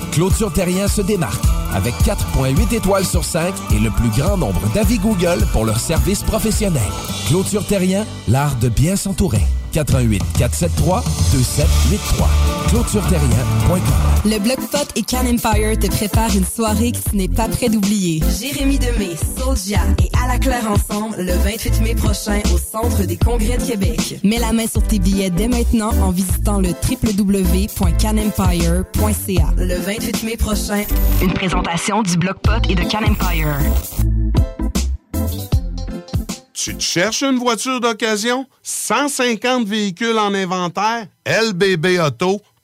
Clôture Terrien se démarque avec 4.8 étoiles sur 5 et le plus grand nombre d'avis Google pour leur service professionnel. Clôture Terrien, l'art de bien s'entourer. 88 473 2783. ClôtureTerrien.com. Le Bloc Pot et Can Empire te préparent une soirée que tu n'es pas prêt d'oublier. Jérémy Demé, Soulja et À la Claire ensemble le 28 mai prochain au Centre des Congrès de Québec. Mets la main sur tes billets dès maintenant en visitant le www.canempire.ca. Le 28 une présentation du Bloc et de Can Empire. Tu te cherches une voiture d'occasion? 150 véhicules en inventaire? LBB Auto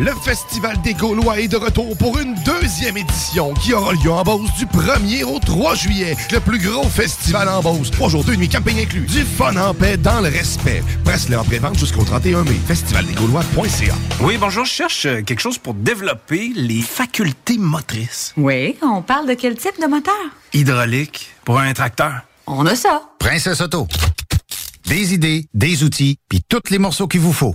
Le Festival des Gaulois est de retour pour une deuxième édition qui aura lieu en Beauce du 1er au 3 juillet. Le plus gros festival en Beauce. Trois jours, deux nuits, campagne inclus. Du fun en paix dans le respect. Presse-le en pré-vente jusqu'au 31 mai. Festivaldesgaulois.ca Oui, bonjour, je cherche euh, quelque chose pour développer les facultés motrices. Oui, on parle de quel type de moteur? Hydraulique pour un tracteur. On a ça. Princesse Auto. Des idées, des outils, puis tous les morceaux qu'il vous faut.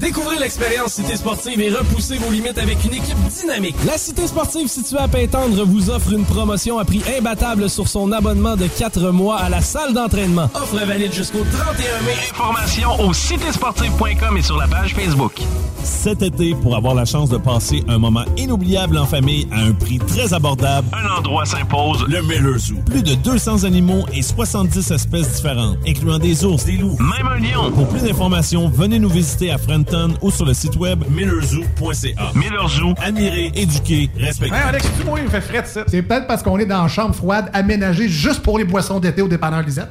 Découvrez l'expérience Cité Sportive et repoussez vos limites avec une équipe dynamique. La Cité Sportive située à Pintendre vous offre une promotion à prix imbattable sur son abonnement de 4 mois à la salle d'entraînement. Offre valide jusqu'au 31 mai. Informations au citésportive.com et sur la page Facebook. Cet été, pour avoir la chance de passer un moment inoubliable en famille à un prix très abordable, Un endroit s'impose, le Miller Zoo. Plus de 200 animaux et 70 espèces différentes, incluant des ours, des loups, même un lion. Pour plus d'informations, venez nous visiter à Frenton ou sur le site web millerzoo.ca. Miller Zoo. Admirer, éduquer, respecter. Hey Alex, dis-moi, il me fait frais de ça. C'est peut-être parce qu'on est dans une chambre froide aménagée juste pour les boissons d'été au dépanneur Lisette.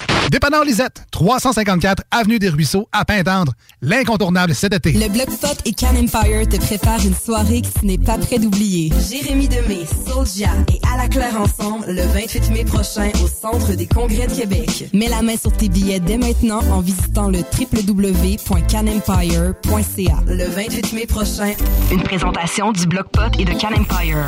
Dépanneur Lisette, 354 Avenue des Ruisseaux, à Pintendre. L'incontournable cet été. Le Bloc Pot et Can Empire te préparent une soirée que tu n'es pas prêt d'oublier. Jérémy Demé, Soulja et À la Claire ensemble le 28 mai prochain au Centre des Congrès de Québec. Mets la main sur tes billets dès maintenant en visitant le www.canempire.ca. Le 28 mai prochain, Une présentation du Bloc Pot et de Can Empire.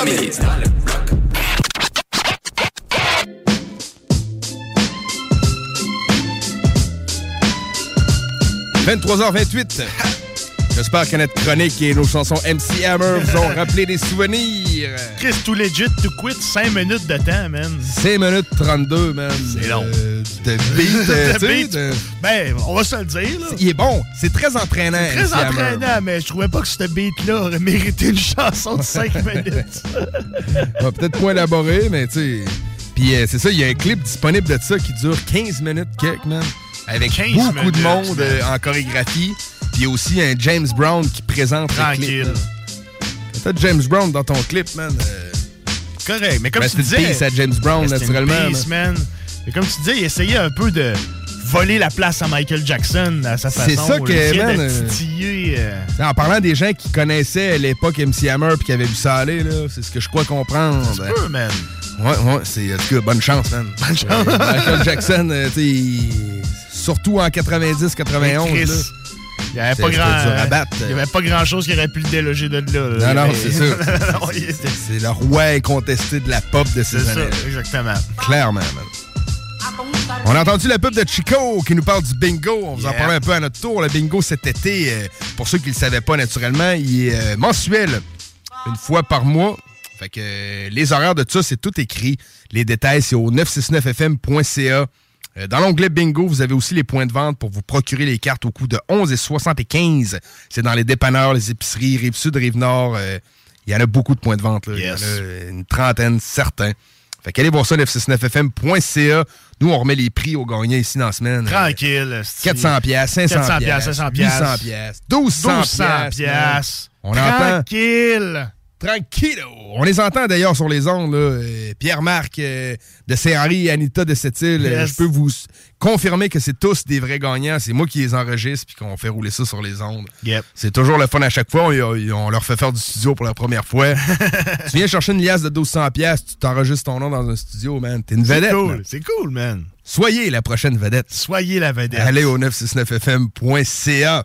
Families dans le bloc. Families dans le bloc. 23h28. J'espère que notre chronique et nos chansons MC Hammer vous ont rappelé des souvenirs. Chris, tout legit, tout quit, 5 minutes de temps, man. 5 minutes 32, man. C'est long. Euh, De beat, euh, De beat. de- Ben, on va se le dire, là. Il est bon. C'est très entraînant. Très MC Hammer. entraînant, mais je trouvais pas que ce beat-là aurait mérité une chanson de 5 minutes. Ouais, Peut-être pas élaboré, mais tu sais. Puis euh, c'est ça, il y a un clip disponible de ça qui dure 15 minutes quelques, man. Avec 15 beaucoup minutes, de monde euh, en chorégraphie. Puis il y a aussi un James Brown qui présente. Tranquille. T'as James Brown dans ton clip, man. euh, Correct, mais comme Rest tu disais... peace à James Brown, naturellement, peace, man. Mais comme tu disais, il essayait un peu de volé la place à Michael Jackson à sa façon. C'est ça que, man, euh, titiller, euh, En parlant des gens qui connaissaient à l'époque MC Hammer puis qui avaient vu ça aller, là, c'est ce que je crois comprendre. peu, man. Ouais, ouais, c'est en tout cas, bonne chance, man. Bonne chance. Michael Jackson, euh, tu sais, il- surtout en 90-91, Chris, là. Il n'y avait, avait pas grand chose qui aurait pu le déloger de là. Non, non, c'est était- C'est le roi incontesté de la pop de ces C'est ça, années. exactement. Clairement, man. On a entendu la pub de Chico qui nous parle du bingo. On vous en parlait un peu à notre tour. Le bingo cet été, euh, pour ceux qui ne le savaient pas naturellement, il est euh, mensuel, une fois par mois. Fait que euh, les horaires de ça, c'est tout écrit. Les détails, c'est au 969fm.ca. Euh, Dans l'onglet bingo, vous avez aussi les points de vente pour vous procurer les cartes au coût de 11,75. C'est dans les dépanneurs, les épiceries, Rive-Sud, Rive-Nord. euh, Il y en a beaucoup de points de vente. là. Il y en a une trentaine, certains. Fait qu'allez voir ça, 969fm.ca. Nous, on remet les prix aux gagnants ici dans la semaine. Tranquille. esti. 400 pièces, 500 400 pièces, 500 800 pièces, 1200 1200 pièces. pièces. On entend? Tranquille. Tranquillo. On les entend d'ailleurs sur les ondes. là. Euh, Pierre-Marc euh, de Saint-Henri et Anita de Sept-Îles. Euh. Je peux vous confirmer que c'est tous des vrais gagnants. C'est moi qui les enregistre puis qu'on fait rouler ça sur les ondes. Yep. C'est toujours le fun à chaque fois. On, on leur fait faire du studio pour la première fois. tu viens chercher une liasse de 1200 pièces, tu t'enregistres ton nom dans un studio, man. T'es une C'est vedette. cool, man. c'est cool, man. Soyez la prochaine vedette. Soyez la vedette. Allez au 969fm.ca.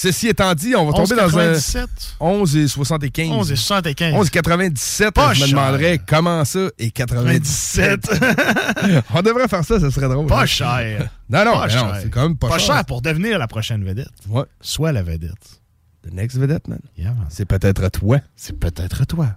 Ceci étant dit, on va tomber dans un 11,97. 11 et 75. 11 et 75. 11 et 97. Pas je me cher. demanderais comment ça et 97. on devrait faire ça, ça serait drôle. Pas hein. cher. Non, non, cher. c'est quand même pas, Pas cher pour devenir la prochaine vedette. Ouais. Sois la vedette. The next vedette, man. Yeah, man. C'est peut-être toi. C'est peut-être toi.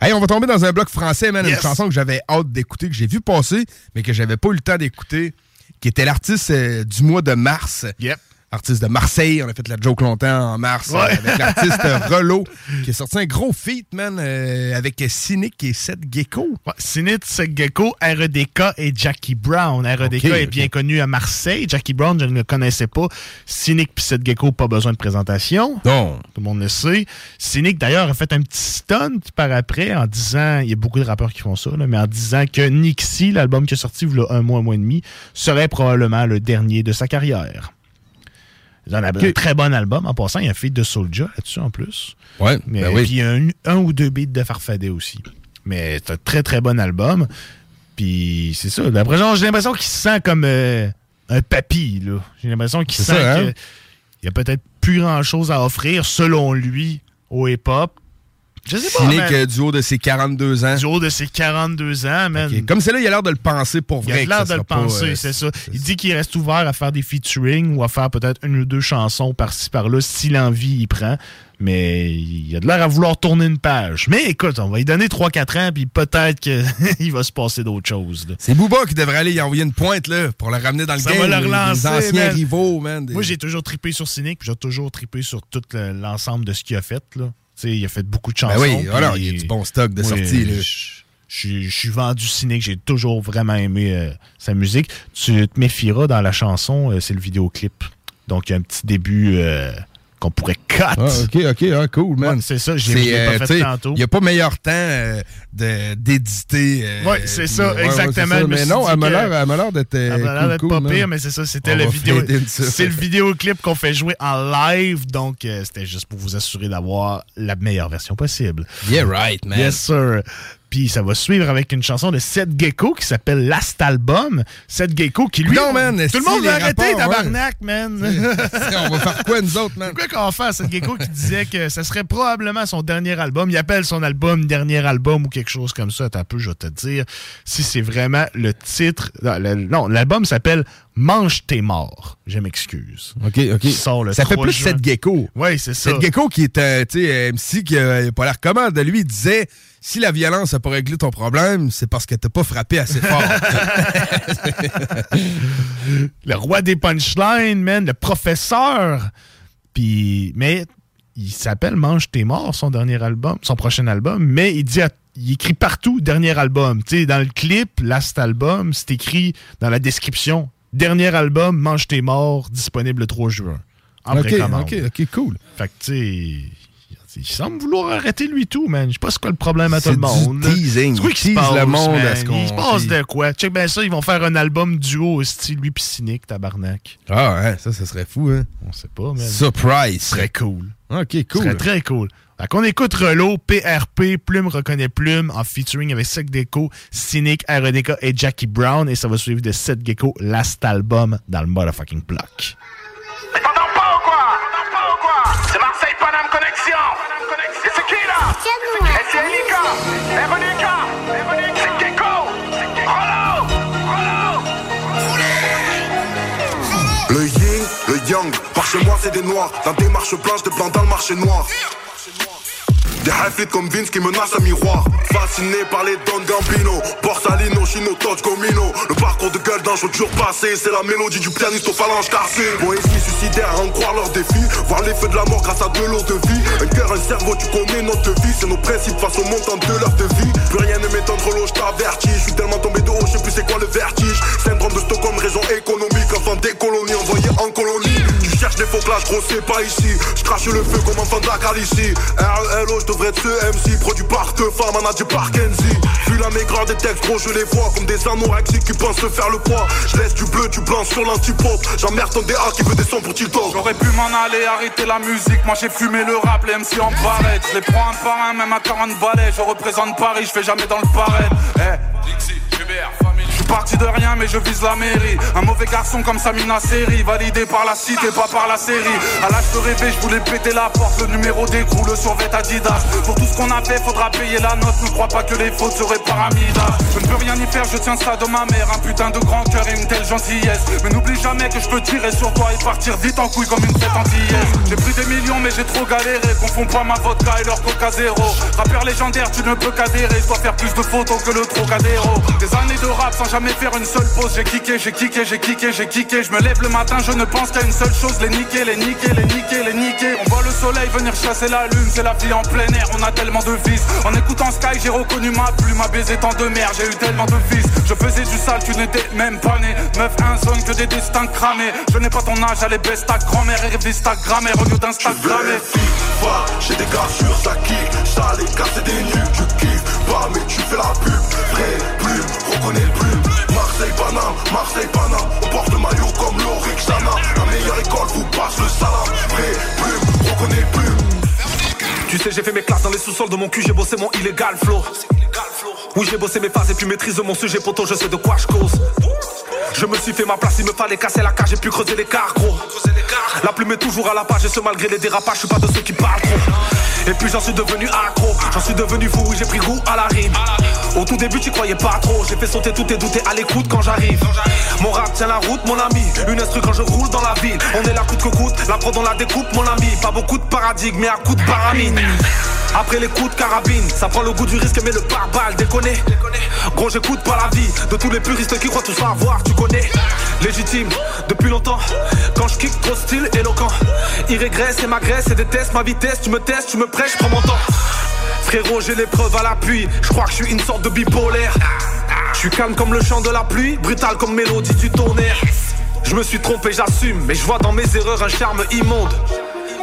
Hey, on va tomber dans un bloc français, man. Yes. Une chanson que j'avais hâte d'écouter, que j'ai vu passer, mais que j'avais pas eu le temps d'écouter, qui était l'artiste euh, du mois de mars. Yep. Artiste de Marseille, on a fait la joke longtemps en mars Ouais. euh, avec l'artiste Relo, qui a sorti un gros feat, man, euh, avec Cynic et Seth Gecko. Ouais, Sinit Gecko, REDK et Jackie Brown. REDK est bien connu à Marseille. Jackie Brown, je ne le connaissais pas. Cynic puis Seth Gecko, pas besoin de présentation. Non. Tout le monde le sait. Cynic, d'ailleurs, a fait un petit stunt par après en disant, il y a beaucoup de rappeurs qui font ça, là, mais en disant que Nixie, l'album qui est sorti il y a un mois, un mois et demi, serait probablement le dernier de sa carrière. Un, un très bon album. En passant, il y a un feat de Soulja là-dessus en plus. Ouais, Mais, ben oui. Puis il y a un, un ou deux beats de Farfadet aussi. Mais c'est un très très bon album. Puis c'est ça. L'impression- J'ai l'impression qu'il se sent comme euh, un papy. J'ai l'impression qu'il sent hein? qu'il n'y a peut-être plus grand chose à offrir, selon lui, au hip-hop. Je sais pas. Euh, du haut de ses 42 ans. Du haut de ses 42 ans, man. Comme c'est là, il a l'air de le penser pour Il vrai. a que l'air de le penser, euh, c'est ça. Il dit qu'il reste ouvert à faire des featuring ou à faire peut-être une ou deux chansons par-ci par-là si l'envie y prend. Mais il a de l'air à vouloir tourner une page. Mais écoute, on va lui donner 3-4 ans, puis peut-être qu'il va se passer d'autres choses. C'est Booba qui devrait aller y envoyer une pointe là, pour le ramener dans le Ça game. va le les relancer, anciens man. rivaux, man. des- Moi, j'ai toujours trippé sur Cynic, puis j'ai toujours trippé sur tout le- l'ensemble de ce qu'il a fait. Là. Tu sais, il a fait beaucoup de chansons. Ben oui, puis- voilà, il y a du bon stock de Oui, sorties. je suis vendu cynique, j'ai toujours vraiment aimé euh, sa musique. Tu te méfieras dans la chanson, euh, c'est le vidéoclip. Donc il y a un petit début euh, qu'on pourrait cut. Ah, ok, ok, ah, cool, man. Ouais, c'est ça, j'ai- pas euh, fait tantôt. Il n'y a pas meilleur temps euh, d'éditer. euh, Ouais, c'est ça, ouais, exactement. ça. Mais non, elle m'a l'air- m'a d'être Elle a l'air d'être pas pire, mais c'est ça, c'était le vidéo. C'est le vidéoclip qu'on fait jouer en live, donc c'était juste pour vous assurer d'avoir la meilleure version possible. Yeah, right, man. Yes, sir. Puis ça va suivre avec une chanson de Seth Gecko qui s'appelle Last Album. Seth Gecko qui lui. Non, man, Tout le si, monde va arrêter, tabarnak, man. On va faire quoi, nous autres, man? Quoi qu'on va faire, Seth Gecko qui disait que ça serait probablement son dernier album? Il appelle son album dernier album ou quelque chose comme ça. Attends un peu, je vais te dire si c'est vraiment le titre. Non, l'album s'appelle Mange tes morts. Je m'excuse. OK, OK. Qui sort le ça fait 3 plus juin. Seth Gecko. Oui, c'est ça. Seth Gecko qui est un MC qui a pas l'air comment de lui, il disait si la violence n'a pas réglé ton problème, c'est parce que t'as pas frappé assez fort. le roi des punchlines, man, le professeur. Puis, mais il s'appelle Mange tes morts, son dernier album, son prochain album, mais il dit, à- il écrit partout dernier album. Tu sais, dans le clip, last album, c'est écrit dans la description, dernier album, Mange tes morts, disponible le 3 juin. En OK, précommande. OK, OK, cool. Fait que, tu sais, Il semble vouloir arrêter lui tout, man. Je sais pas c'est quoi le problème à tout C'est le monde. du là. teasing. C'est quoi Il qui se tease passe, le monde man? à ce qu'on- Il se passe de quoi? Check bien ça, ils vont faire un album duo style lui pis Cynic, tabarnak. Ah ouais, ça, ça serait fou, hein. On sait pas, man. Surprise. Serait cool. OK, cool. serait très cool. Fait qu'on écoute Relo, PRP, Plume reconnaît Plume, en featuring avec Sec Deco, Cynic, Aeronica et Jackie Brown. Et ça va suivre de Seth Gecko, last album dans le motherfucking block. C'est Marseille Paname Connexion. C'est qui là Et c'est Erika. Erika. Gecko. Rollo. Le yin, le yang, par chez moi c'est des noirs. La démarche blanche de blanc dans le marché noir. Des half comme Vince qui menacent un miroir. Fasciné par les Don Gambino, Borsalino, Chino, Touch, Gomino. Le parcours de gueule d'un show dur passé, c'est la mélodie du pianiste aux phalanges cassées. Poésie suicidaire, à en croire leurs défis. Voir les feux de la mort grâce à de l'eau de vie. Un cœur, un cerveau, tu connais notre vie. C'est nos principes face au montant de leur de vie. Plus rien ne m'étonne trop l'eau, je t'avertis. Je suis tellement tombé de haut, je sais plus c'est quoi le vertige. Syndrome de Stockholm, raison économique. Enfant des colonies, envoyé en colonie. Tu cherches des faux clashs, gros, c'est pas ici. Je crache le feu comme enfant de la Galicie. RELO, je devrais être ce MC. Produit par Tefa, manager par Kenzie. Vu la maigreur des textes, gros, je les vois comme des anorexiques qui pensent se faire le poids. Je laisse du bleu, du blanc sur l'antipop. J'emmerde ton DA qui veut descendre pour Tilto. J'aurais pu m'en aller, arrêter la musique. Moi j'ai fumé le rap, les MC en barrette. Je les prends un par un, même à 40 balais. Je représente Paris, je fais jamais dans le pareil. Eh. Je suis parti de rien, mais je vise la mairie. Un mauvais garçon comme Samina Seri, validé par la cité, pas par la série. À l'âge de rêver, je voulais péter la porte. Le numéro d'écrou, le survêt Adidas. Pour tout ce qu'on a fait, faudra payer la note. Ne crois pas que les fautes seraient paramidas. Je ne peux rien y faire, je tiens ça de ma mère. Un putain de grand cœur et une telle gentillesse. Mais n'oublie jamais que je peux tirer sur toi et partir vite en couille comme une tête antillaise. J'ai pris des millions, mais j'ai trop galéré. Confonds pas ma vodka et leur coca zéro. Rappeur légendaire, tu ne peux qu'adhérer. Dois faire plus de photos que le Trocadéro. Des années de rap sans jamais faire une seule pause. J'ai kické, j'ai kické, j'ai kické, j'ai kické. Je me lève le matin, je ne pense qu'à une seule chose. Les niquer, les niquer, les niquer, les niquer. On voit le soleil venir chasser la lune. C'est la vie en plein air, on a tellement de vices. En écoutant Sky, j'ai reconnu ma plume. Ma baiser tant de merde, j'ai eu tellement de fils. Je faisais du sale, tu n'étais même pas né. Meuf, un zone que des destins cramés. Je n'ai pas ton âge, allez baisse ta grand-mère et révise ta grammaire au lieu d'Instagrammer. J'ai des sur ça kick, ça les casse des nuls, tu kiffes pas mais tu fais la pub, vrai plume, reconnais le Marseille Paname, Marseille Paname, on porte le maillot comme l'Orixana, la meilleure école vous passe le salam, vrai plume, reconnais le plume. Tu sais, j'ai fait mes classes dans les sous-sols de mon cul, j'ai bossé mon illégal flow. Oui, j'ai bossé mes phases et puis maîtrise mon sujet, poto, je sais de quoi je cause. Je me suis fait ma place, il me fallait casser la cage, j'ai pu creuser l'écart, gros. La plume est toujours à la page, et ce malgré les dérapages, je suis pas de ceux qui parlent trop. Et puis j'en suis devenu accro, j'en suis devenu fou, oui, j'ai pris goût à la rime. Au tout début, tu croyais pas trop, j'ai fait sauter tous tes doutes à l'écoute quand j'arrive. Mon rap tient la route, mon ami. Une instru quand je roule dans la ville. On est là coûte que coûte, la prod on la découpe, mon ami. Pas beaucoup de paradigmes, mais à coup de paramine. Après les coups de carabine, ça prend le goût du risque, mais le pare-balles déconne. Gros, j'écoute pas la vie de tous les puristes qui croient tout savoir, tu connais. Légitime, depuis longtemps. Quand je kick, gros style éloquent. Il régresse et m'agresse et déteste ma vitesse. Tu me testes, tu me prêches, prends mon temps. Frérot, j'ai les preuves à l'appui. Je crois que je suis une sorte de bipolaire. Je suis calme comme le chant de la pluie, brutal comme mélodie du tonnerre. Je me suis trompé, j'assume, mais je vois dans mes erreurs un charme immonde.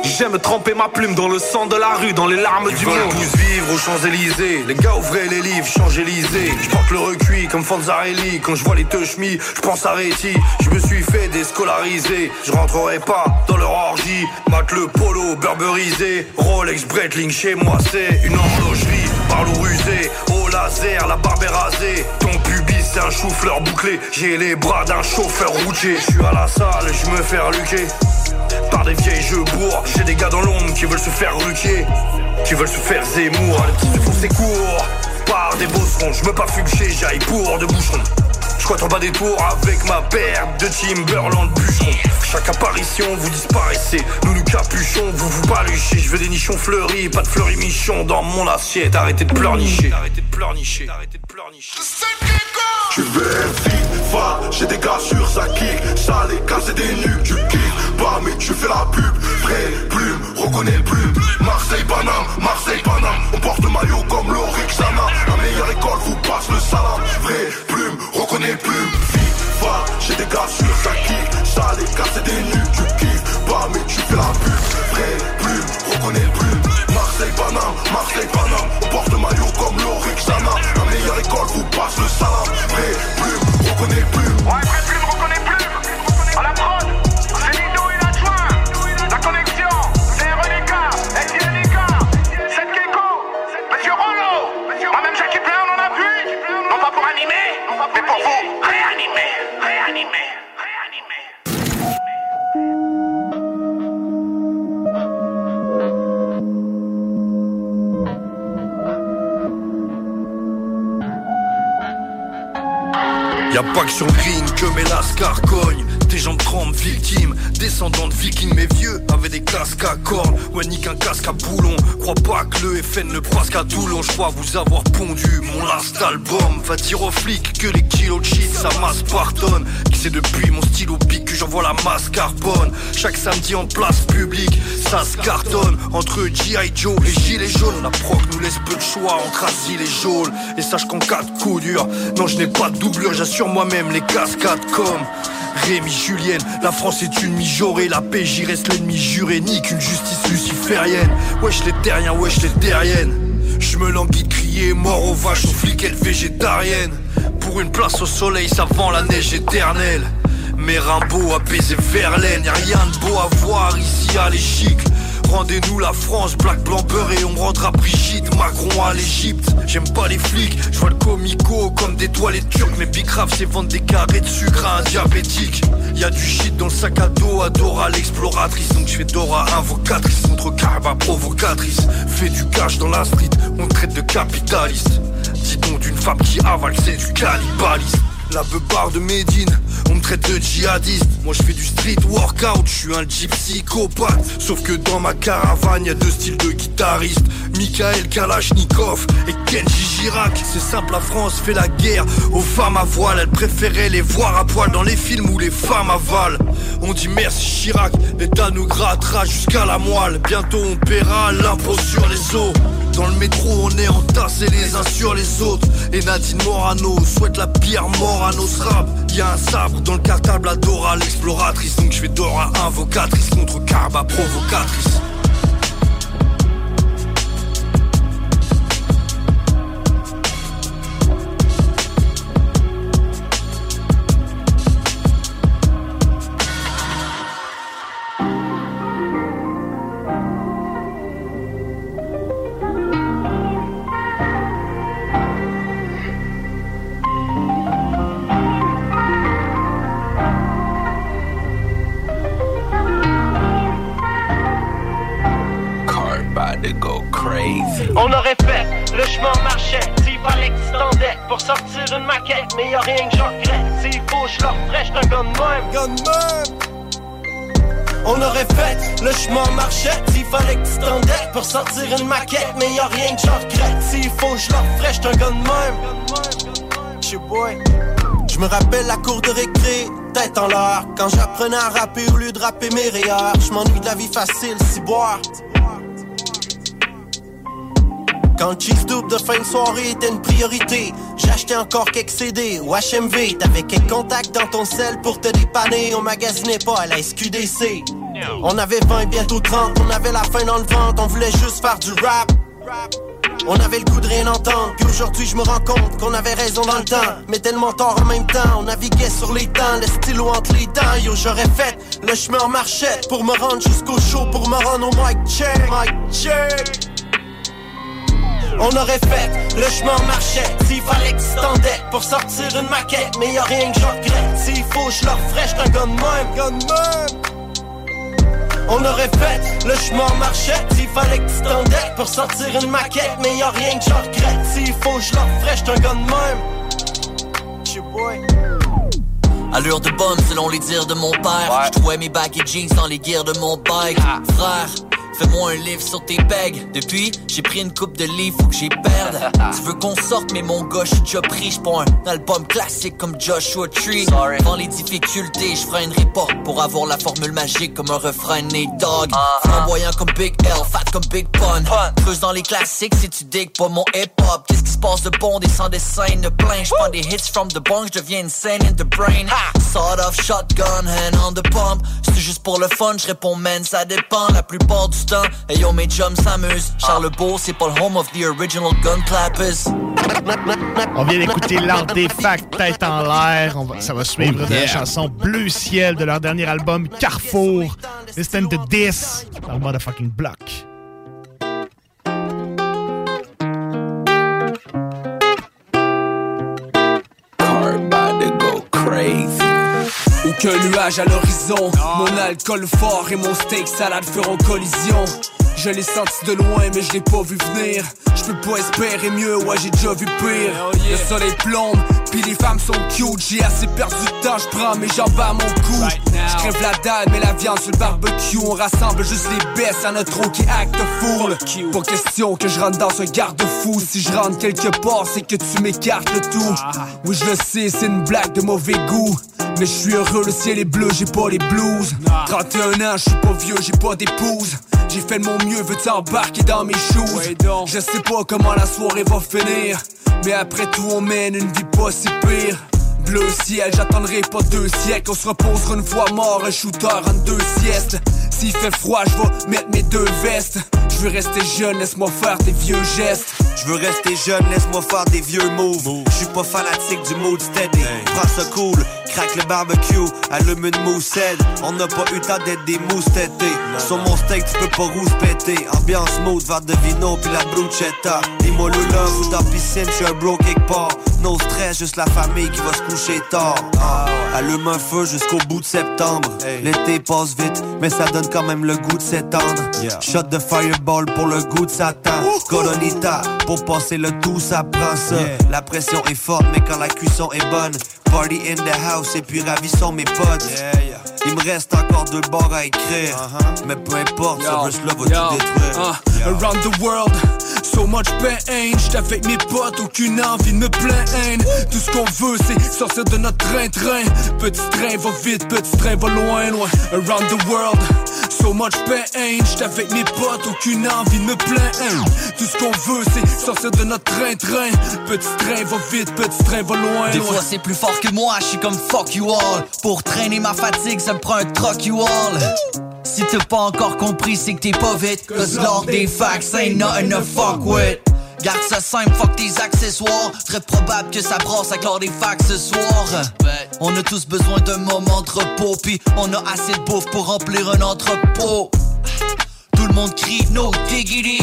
J'aime tremper ma plume dans le sang de la rue, dans les larmes du monde. tous vivre aux Champs-Élysées. Les gars ouvraient les livres, Champs-Élysées. Je porte le recuit comme Fanzarelli. Quand je vois les teuchmis, je pense à Réti. Je me suis fait déscolariser. Je rentrerai pas dans leur orgie. Mate le polo, burberisé. Rolex, Breitling, chez moi c'est une horlogerie. Par l'eau au laser, la barbe est rasée. Ton pubis c'est un chou-fleur bouclé. J'ai les bras d'un chauffeur routier. Je suis à la salle, je me fais reluquer. Par des vieilles jeux bourgs, j'ai des gars dans l'ombre qui veulent se faire ruquier, qui veulent se faire zémour, les petits font ses cours. Par des bosserons, je me pas fumer, j'aille pour de bouchons. Je en bas des tours avec ma paire de Timberland bûcheron. Chaque apparition, vous disparaissez. Nous nous capuchons, vous vous baluchez. Je veux des nichons fleuris, pas de fleuris michons dans mon assiette. Arrêtez de pleurnicher. Arrêtez de pleurnicher. Arrêtez de pleurnicher. Tu veux FIFA, j'ai des gars sur sa kick, ça les casse et des nuques, tu kiffes pas mais tu fais la pub, vrai plume, reconnais le plume, Marseille Paname, Marseille Paname, on porte maillot comme l'Orixana, la meilleure école vous le salam. Vrai plume, reconnais plume. Vite, va, j'ai des gars sur sa kick. J'allais casser des nuques, tu kiffes pas, mais tu fais la pub. Vrai plume, reconnais plume. Marseille Paname, Marseille Paname. On porte le maillot comme l'Oric Sana. La meilleure école vous passe le salam. Y'a pas que sur green que mes lascars cognent. Tes jambes tremblent, victimes, descendants de vikings, mes vieux avaient des casques à cornes, ouais nique un casque à boulon. Crois pas que le FN ne passe qu'à Toulon, je crois vous avoir pondu mon last album. Va dire aux flics que les kilos de shit ça masse pardonne. Qui c'est depuis mon stylo pique que j'envoie la masse carbone? Chaque samedi en place publique, ça se cartonne. Entre G.I. Joe et Gilets jaunes, la proc nous laisse peu de choix entre asile et jaune. Et sache qu'en cas de coup non je n'ai pas de doublure, j'assure moi-même les cascades comme. La France est une mijaurée, la PJ reste l'ennemi juré, ni qu'une justice luciférienne. Wesh les terriens, wesh les terriennes. Je me languis de crier mort aux vaches, aux flics et végétariennes. Pour une place au soleil, ça vend la neige éternelle. Mais Rimbaud a baisé Verlaine, y'a rien de beau à voir ici à l'échicle. Rendez-nous la France, black, blanc, beurre et on rendra Brigitte Macron à l'Egypte J'aime pas les flics, je vois le comico comme des toilettes turques. Mais Bicrave c'est vendre des carrés de sucre à un diabétique. Y'a du shit dans le sac à dos, Adora l'exploratrice. Donc je fais Dora invocatrice contre Karma provocatrice. Fais du cash dans la street, on traite de capitaliste. Dis donc d'une femme qui avale c'est du cannibalisme la beubare de Médine, on me traite de djihadiste. Moi je fais du street workout, je suis un psychopathe. Sauf que dans ma caravane, y a deux styles de guitaristes. Michael Kalachnikov et Kenji Girac. C'est simple, la France fait la guerre aux femmes à voile. Elle préférait les voir à poil dans les films où les femmes avalent. On dit merci Chirac, l'État nous grattera jusqu'à la moelle. Bientôt on paiera l'impôt sur les eaux dans le métro, on est entassés les uns sur les autres. Et Nadine Morano souhaite la pire mort à nos straps. Y'a un sabre dans le cartable à Dora l'exploratrice. Donc je fais Dora invocatrice contre Karma provocatrice. Rien que j'en regrette. S'il faut, je leur ferais, j'suis un gun même. boy. Je me rappelle la cour de récré, tête en l'air Quand j'apprenais à rapper au lieu de rapper mes rayures Je m'ennuie de la vie facile, si boire quand le cheese double de fin de soirée était une priorité, j'achetais encore quelques CD ou HMV. T'avais quelques contacts dans ton sel pour te dépanner. On magasinait pas à la SQDC. On avait 20, bientôt 30, on avait la fin dans le ventre, on voulait juste faire du rap. On avait le coup de rien entendre, puis aujourd'hui je me rends compte qu'on avait raison dans le temps, mais tellement tard en même temps. On naviguait sur les temps, le stylo entre les dents. Yo, j'aurais fait le chemin en marchette pour me rendre jusqu'au show, pour me rendre au mic check. Mic check. On aurait fait le chemin marchait S'il fallait que pour sortir une maquette Mais y'a rien que j'en regrette S'il faut je leur ferais j'suis un gun même Gun même on aurait fait le chemin marchait S'il fallait que tu pour sortir une maquette Mais y'a rien que j'en regrette. S'il faut je leur ferais j'suis un gun même. Boy. Allure de bonne selon les dires de mon père. Je trouvais mes baggy jeans dans les gears de mon bike. Frère, Fais-moi un livre sur tes pegs. Depuis, j'ai pris une coupe de livres, faut que j'y perde. tu veux qu'on sorte, mais mon gars, j'suis déjà pris. J'prends un album classique comme Joshua Tree. Dans les difficultés, j'ferai une report pour avoir la formule magique comme un refrain Nate Dogg. Uh Flamboyant comme Big L, fat comme Big Pun. Creuse dans les classiques si tu dig pas mon hip-hop. Qu'est-ce qui se passe de bon, des sans dessin de plein. J'prends des hits from the bunk, j'deviens insane in the brain. Sawed off shotgun, hand on the pump. C'est juste pour le fun, j'réponds man, ça dépend. La plupart du temps. Et yo, mes chums s'amusent. Charlebourg, c'est pas le home of the original gun clappers. On vient d'écouter l'artefact tête en l'air. Ça va suivre oh, la chanson Bleu Ciel de leur dernier album Carrefour. Listen to this dans le motherfucking block. Aucun nuage à l'horizon. Mon alcool fort et mon steak salade feront collision. Je l'ai senti de loin, mais je l'ai pas vu venir. Je peux pas espérer mieux, ouais, j'ai déjà vu pire. Le soleil plombe, Puis les femmes sont cute, j'ai assez perdu de temps, je prends mes jambes à mon cou. Je crève la dalle, mais la viande sur le barbecue. On rassemble juste les baisses, y'en a trop qui acte fool. Pas question que je rentre dans un garde-fou. Si je rentre quelque part, c'est que tu m'écartes le tout. Oui, je le sais, c'est une blague de mauvais goût. Mais je suis heureux, le ciel est bleu, j'ai pas les blues. 31 ans, je suis pas vieux, j'ai pas d'épouse. J'ai fait de mon mieux, veux-tu embarquer dans mes shoes? Je sais pas comment la soirée va finir. Mais après tout, on mène une vie pas Bleu ciel, j'attendrai pas deux siècles. On se reposera une fois mort, un shooter en deux siestes. S'il fait froid, je vais mettre mes deux vestes. Je veux rester jeune, laisse-moi faire des vieux gestes. Je veux rester jeune, laisse-moi faire des vieux moves. Je suis pas fanatique du mood steady. Prends ça cool, craque le barbecue, allume une moussette. On n'a pas eu le temps d'être des mousses tétées. Sur mon steak, tu peux pas rousse péter. Ambiance smooth, verre de vino, puis la bruschetta. Dis-moi le love ou dans piscine, je suis un bro quelque part. No stress, juste la famille qui va se coucher tard. Ah, allume un feu jusqu'au bout de septembre. L'été passe vite, mais ça donne quand même le goût de s'étendre. Shot de fireball pour le goût de Satan. Colonita, pour passer le tout, ça prend ça. La pression est forte, mais quand la cuisson est bonne. Party in the house et puis ravissons mes potes. Il me reste encore deux bars à écrire. Mais peu importe, ce verse-là va tout détruire. Uh, around the world, so much pain. J'étais avec mes potes, aucune envie de me plaindre. Tout ce qu'on veut, c'est sortir de notre train-train. Petit train va vite, petit train va loin, loin. Around the world, so much pain. J'étais avec mes potes, aucune envie de me plaindre. Tout ce qu'on veut, c'est sortir de notre train-train. Petit train va vite, petit train va loin, Des loin. fois c'est plus fort que moi, je suis comme fuck you all. Pour traîner ma fatigue, ça me prend un truck you all. Si t'as pas encore compris, c'est que t'es pas vite. Cause l'ordre des facts ain't nothing to fuck with. Garde ça simple, fuck tes accessoires. Très probable que ça brasse avec l'ordre des facts ce soir. On a tous besoin d'un moment de repos, puis on a assez de bouffe pour remplir un entrepôt. Tout le monde crie no diggity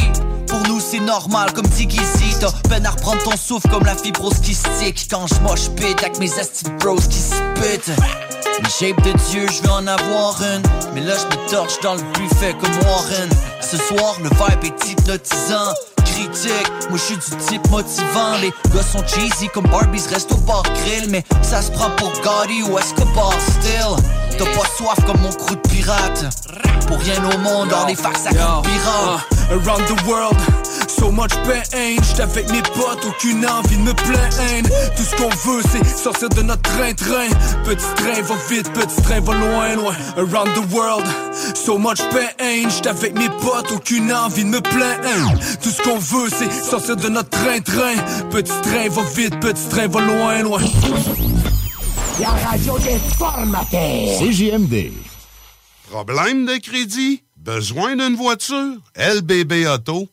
Nous c'est normal comme Tiggy T'as peine à reprendre ton souffle comme la fibrose qui stick Quand je moche pit avec mes esti bros qui spit. Une shape de Dieu je vais en avoir une. Mais là je me torche dans le buffet comme Warren. Ce soir le vibe est hypnotisant. Critique Moi je suis du type motivant. Les gars sont cheesy comme Barbies reste au bar grill. Mais ça se prend pour Gotti ou Escobar still T'as pas soif comme mon crew de pirate Pour rien au monde, dans les facs ça compte pirate Uh, around the world, so much pain. J'étais avec mes potes, aucune envie de me plaindre. Tout ce qu'on veut, c'est sortir de notre train-train. Petit train va vite, petit train va loin, loin. Around the world, so much pain. J'étais avec mes potes, aucune envie de me plaindre. Tout ce qu'on veut, c'est sortir de notre train-train. Petit train va vite, petit train va loin, loin. La radio des formateurs. CJMD. Problème de crédit? Besoin d'une voiture? lbbauto.com.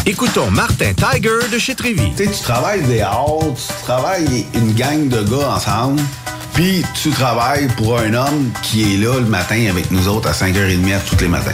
Écoutons Martin Tiger de chez Trévy. Tu sais, tu travailles des heures, tu travailles une gang de gars ensemble, puis tu travailles pour un homme qui est là le matin avec nous autres à 5h30 tous les matins.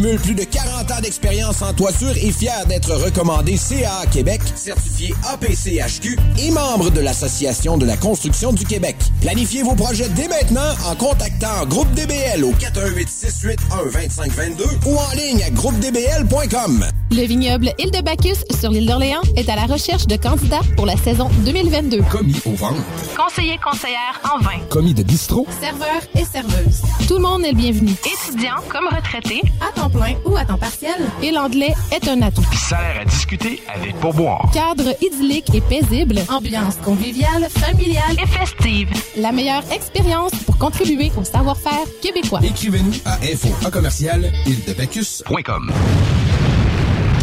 plus de 40 ans d'expérience en toiture est fier d'être recommandé CA Québec, certifié APCHQ et membre de l'Association de la construction du Québec. Planifiez vos projets dès maintenant en contactant Groupe DBL au 418 681 2522 ou en ligne à groupedbl.com. Le vignoble Île de Bacchus sur l'île d'Orléans est à la recherche de candidats pour la saison 2022. Commis au vent. Conseiller conseillère en vin. Commis de bistrot. Serveur et serveuse. Tout le monde est le bienvenu. Étudiant comme retraité, à temps plein ou à temps partiel. Et l'anglais est un atout. Salaire à discuter avec pourboire. Cadre idyllique et paisible. Ambiance conviviale, familiale et festive. La meilleure expérience pour contribuer au savoir-faire québécois. Écrivez-nous à info en commercial.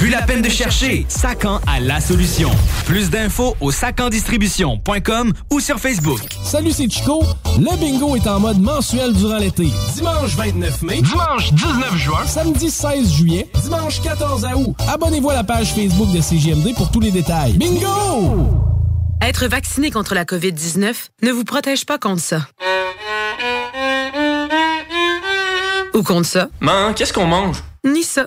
Plus la peine de chercher, Sacan a la solution. Plus d'infos au sacandistribution.com ou sur Facebook. Salut, c'est Chico. Le bingo est en mode mensuel durant l'été. Dimanche 29 mai, dimanche 19 juin, samedi 16 juillet, dimanche 14 août. Abonnez-vous à la page Facebook de CGMD pour tous les détails. Bingo! Être vacciné contre la COVID-19 ne vous protège pas contre ça. Ou contre ça. Man, qu'est-ce qu'on mange? Ni ça.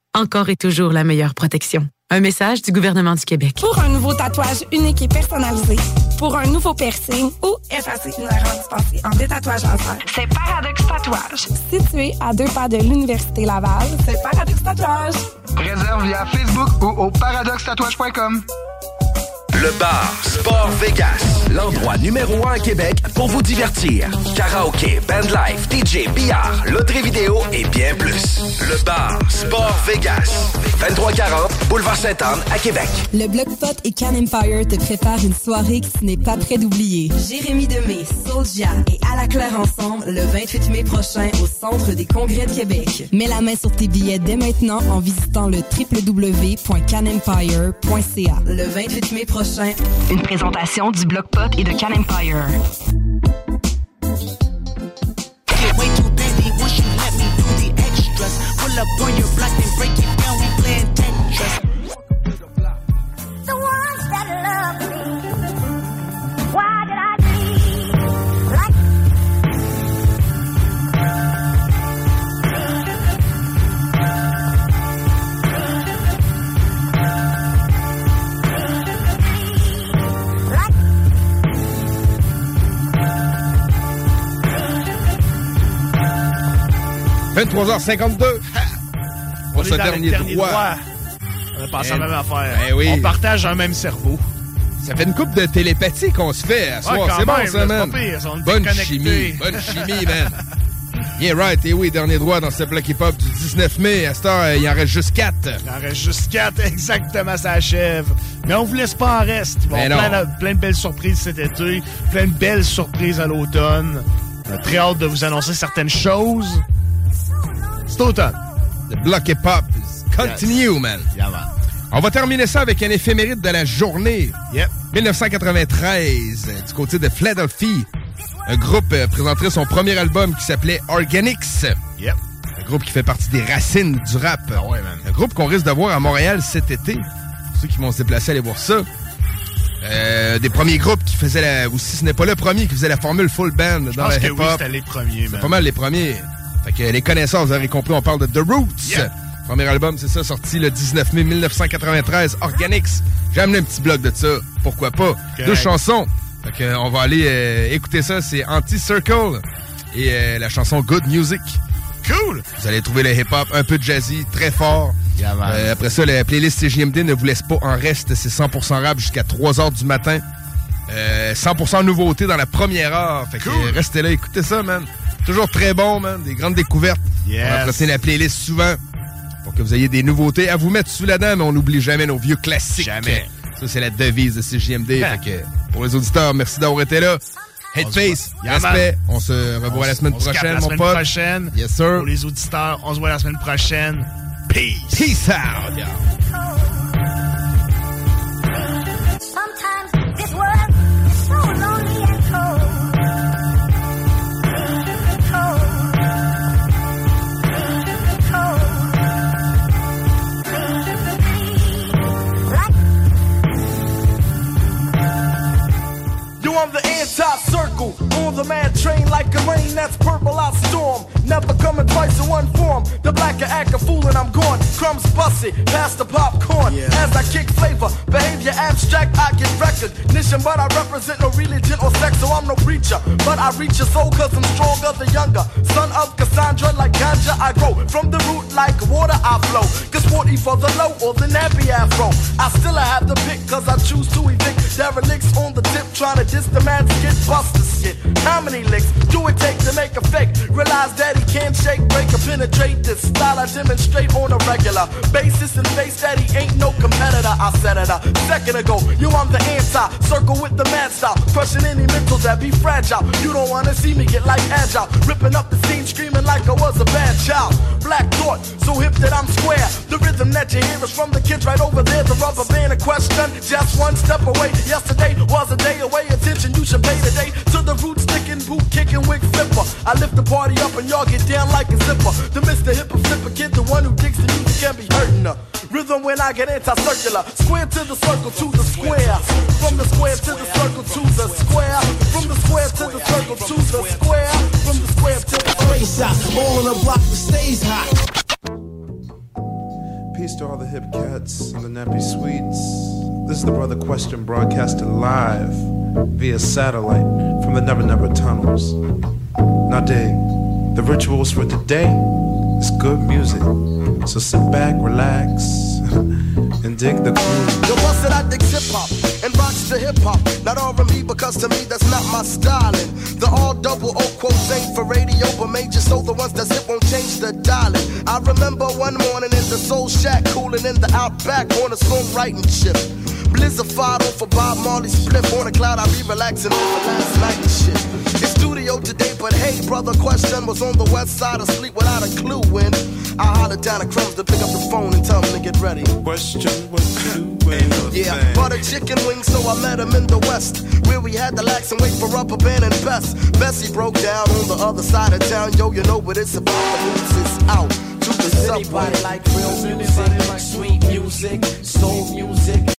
encore et toujours la meilleure protection. Un message du gouvernement du Québec. Pour un nouveau tatouage unique et personnalisé, pour un nouveau piercing ou effacer une erreur dispensée en détatouage laser, C'est Paradox Tatouage. situé à deux pas de l'Université Laval, c'est Paradox Tatouage. Réserve via Facebook ou au paradoxtatouage.com. Le bar Sport Vegas, l'endroit numéro un à Québec pour vous divertir. Karaoke, bandlife, DJ, billard, loterie vidéo et bien plus. Le bar Sport Vegas, 2340 Boulevard Sainte-Anne à Québec. Le Bloc Pot et Can Empire te préparent une soirée qui n'est pas près d'oublier. Jérémy Demé, Soulja et À la Claire ensemble le 28 mai prochain au Centre des Congrès de Québec. Mets la main sur tes billets dès maintenant en visitant le www.canempire.ca. Le 28 mai prochain, Une présentation du Bloc Pot et de Can Empire. 23h52. On Pour est ce le dernier, droit. droit. On a pensé à la Eh, même affaire. eh oui. On partage un même cerveau. Ça fait une coupe de télépathie qu'on se fait à Ouais, soir. C'est bon, ça, man. on Bonne chimie. Bonne chimie, man. Yeah, right. Et oui, dernier droit dans ce bloc hip-hop du 19 mai. À cette heure, il en reste juste 4. Il en reste juste quatre, exactement, ça achève. Mais on vous laisse pas en reste. Plein de, plein de belles surprises cet été, plein de belles surprises à l'automne. On a très hâte de vous annoncer certaines choses. C'est automne. Le bloc hip-hop is continue, man. On va terminer ça avec un éphéméride de la journée. 1993, euh, du côté de Philadelphie. Un groupe euh, présenterait son premier album qui s'appelait Organics. Un groupe qui fait partie des racines du rap. Un groupe qu'on risque de voir à Montréal cet été. Pour ceux qui vont se déplacer, aller voir ça. Euh, des premiers groupes qui faisaient la, ou si ce n'est pas le premier, qui faisait la formule full band Je dans pense le que hip-hop. oui, c'était les premiers, C'est man. pas mal les premiers. Fait que les connaisseurs, vous avez compris, on parle de The Roots. Premier album, c'est ça, sorti le 19 mai 1993, Organics. J'ai amené un petit bloc de ça, pourquoi pas? Deux chansons. Fait que, on va aller euh, écouter ça, c'est Anti-Circle et euh, la chanson Good Music. Cool! Vous allez trouver le hip-hop un peu jazzy, très fort. man. Euh, après ça, la playlist CJMD ne vous laisse pas en reste. C'est 100% rap jusqu'à 3 heures du matin. Euh, 100% nouveauté dans la première heure. Fait que euh, restez là, écoutez ça, man. Toujours très bon, man. Des grandes découvertes. Yes. On entretient la playlist souvent. pour que vous ayez des nouveautés à vous mettre sous la dent, mais on n'oublie jamais nos vieux classiques. Jamais. Ça, c'est la devise de CJMD. que, pour les auditeurs, merci d'avoir été là. Headface, Yeah, respect. On se revoit la semaine On se capte prochaine, la mon semaine pote. prochaine. Yes, sir. Pour les auditeurs, on se voit la semaine prochaine. Peace. Peace out. Sometimes the mad train like a rain that's purple out storm. Never coming twice in one form. The blacker act a fool and I'm gone. Crumbs busted, past the popcorn. As I kick flavor, behavior abstract, I get recognition, but I represent no religion or sex, so I'm no preacher. But I reach your soul cause I'm stronger, the younger. Son of Cassandra, like ganja, I grow. From the root like water, I flow. Cause 40 for the low or the nappy afro. I still have the pick cause I choose to evict derelicts on the tip, trying to diss the man's skit, bust the skit. How many licks do it take to make a fake? Realize that can't shake, break, or penetrate this style I demonstrate on a regular basis and face that he ain't no competitor. I said it a second ago. You, I'm the anti, circle with the mad style, crushing any mental that be fragile. You don't wanna see me get like agile, ripping up the scene, screaming like I was a bad child. Black thought, so hip that I'm square. The rhythm that you hear is from the kids right over there. The rubber band in question, just one step away. Yesterday was a day away. Attention, you should pay today to the root sticking, boot kicking, wig flipper. I lift the party up and y'all get down like a zipper. The Mr. Hippo flipper kid, the one who digs the music can be hurting her. Rhythm when I get anti-circular, square to the circle to the square. From the square to the circle to the square. From the square to the circle to the square. From the square to the Face out, all on the block that stays hot. Peace to all the hip cats and the nappy sweets. This is the Brother Question broadcasted live via satellite from the Never Never tunnels. Now dig, the rituals for today is good music. So sit back, relax, and dig the groove. The bust that I dig hip hop and rocks the hip hop. Not R&B because to me that's not my styling. The all double O quotes ain't for radio, but major so the ones that's hip won't change the dialing. I remember one morning in the Soul Shack, cooling in the Outback on a songwriting chip. Blizzardified off a Bob Marley split on a cloud. I be relaxing over last night and shit. It's today, but hey, brother, question was on the west side asleep without a clue when I hollered down at Crumbs to pick up the phone and tell him to get ready. Question what you doing? Yeah, butter chicken wing, so I met him in the west. Where we had to lax and wait for rubber band and best. Bessie broke down on the other side of town. Yo, you know what it's about. The roots is out to the subway. Anybody like real music, Like sweet music, soul music.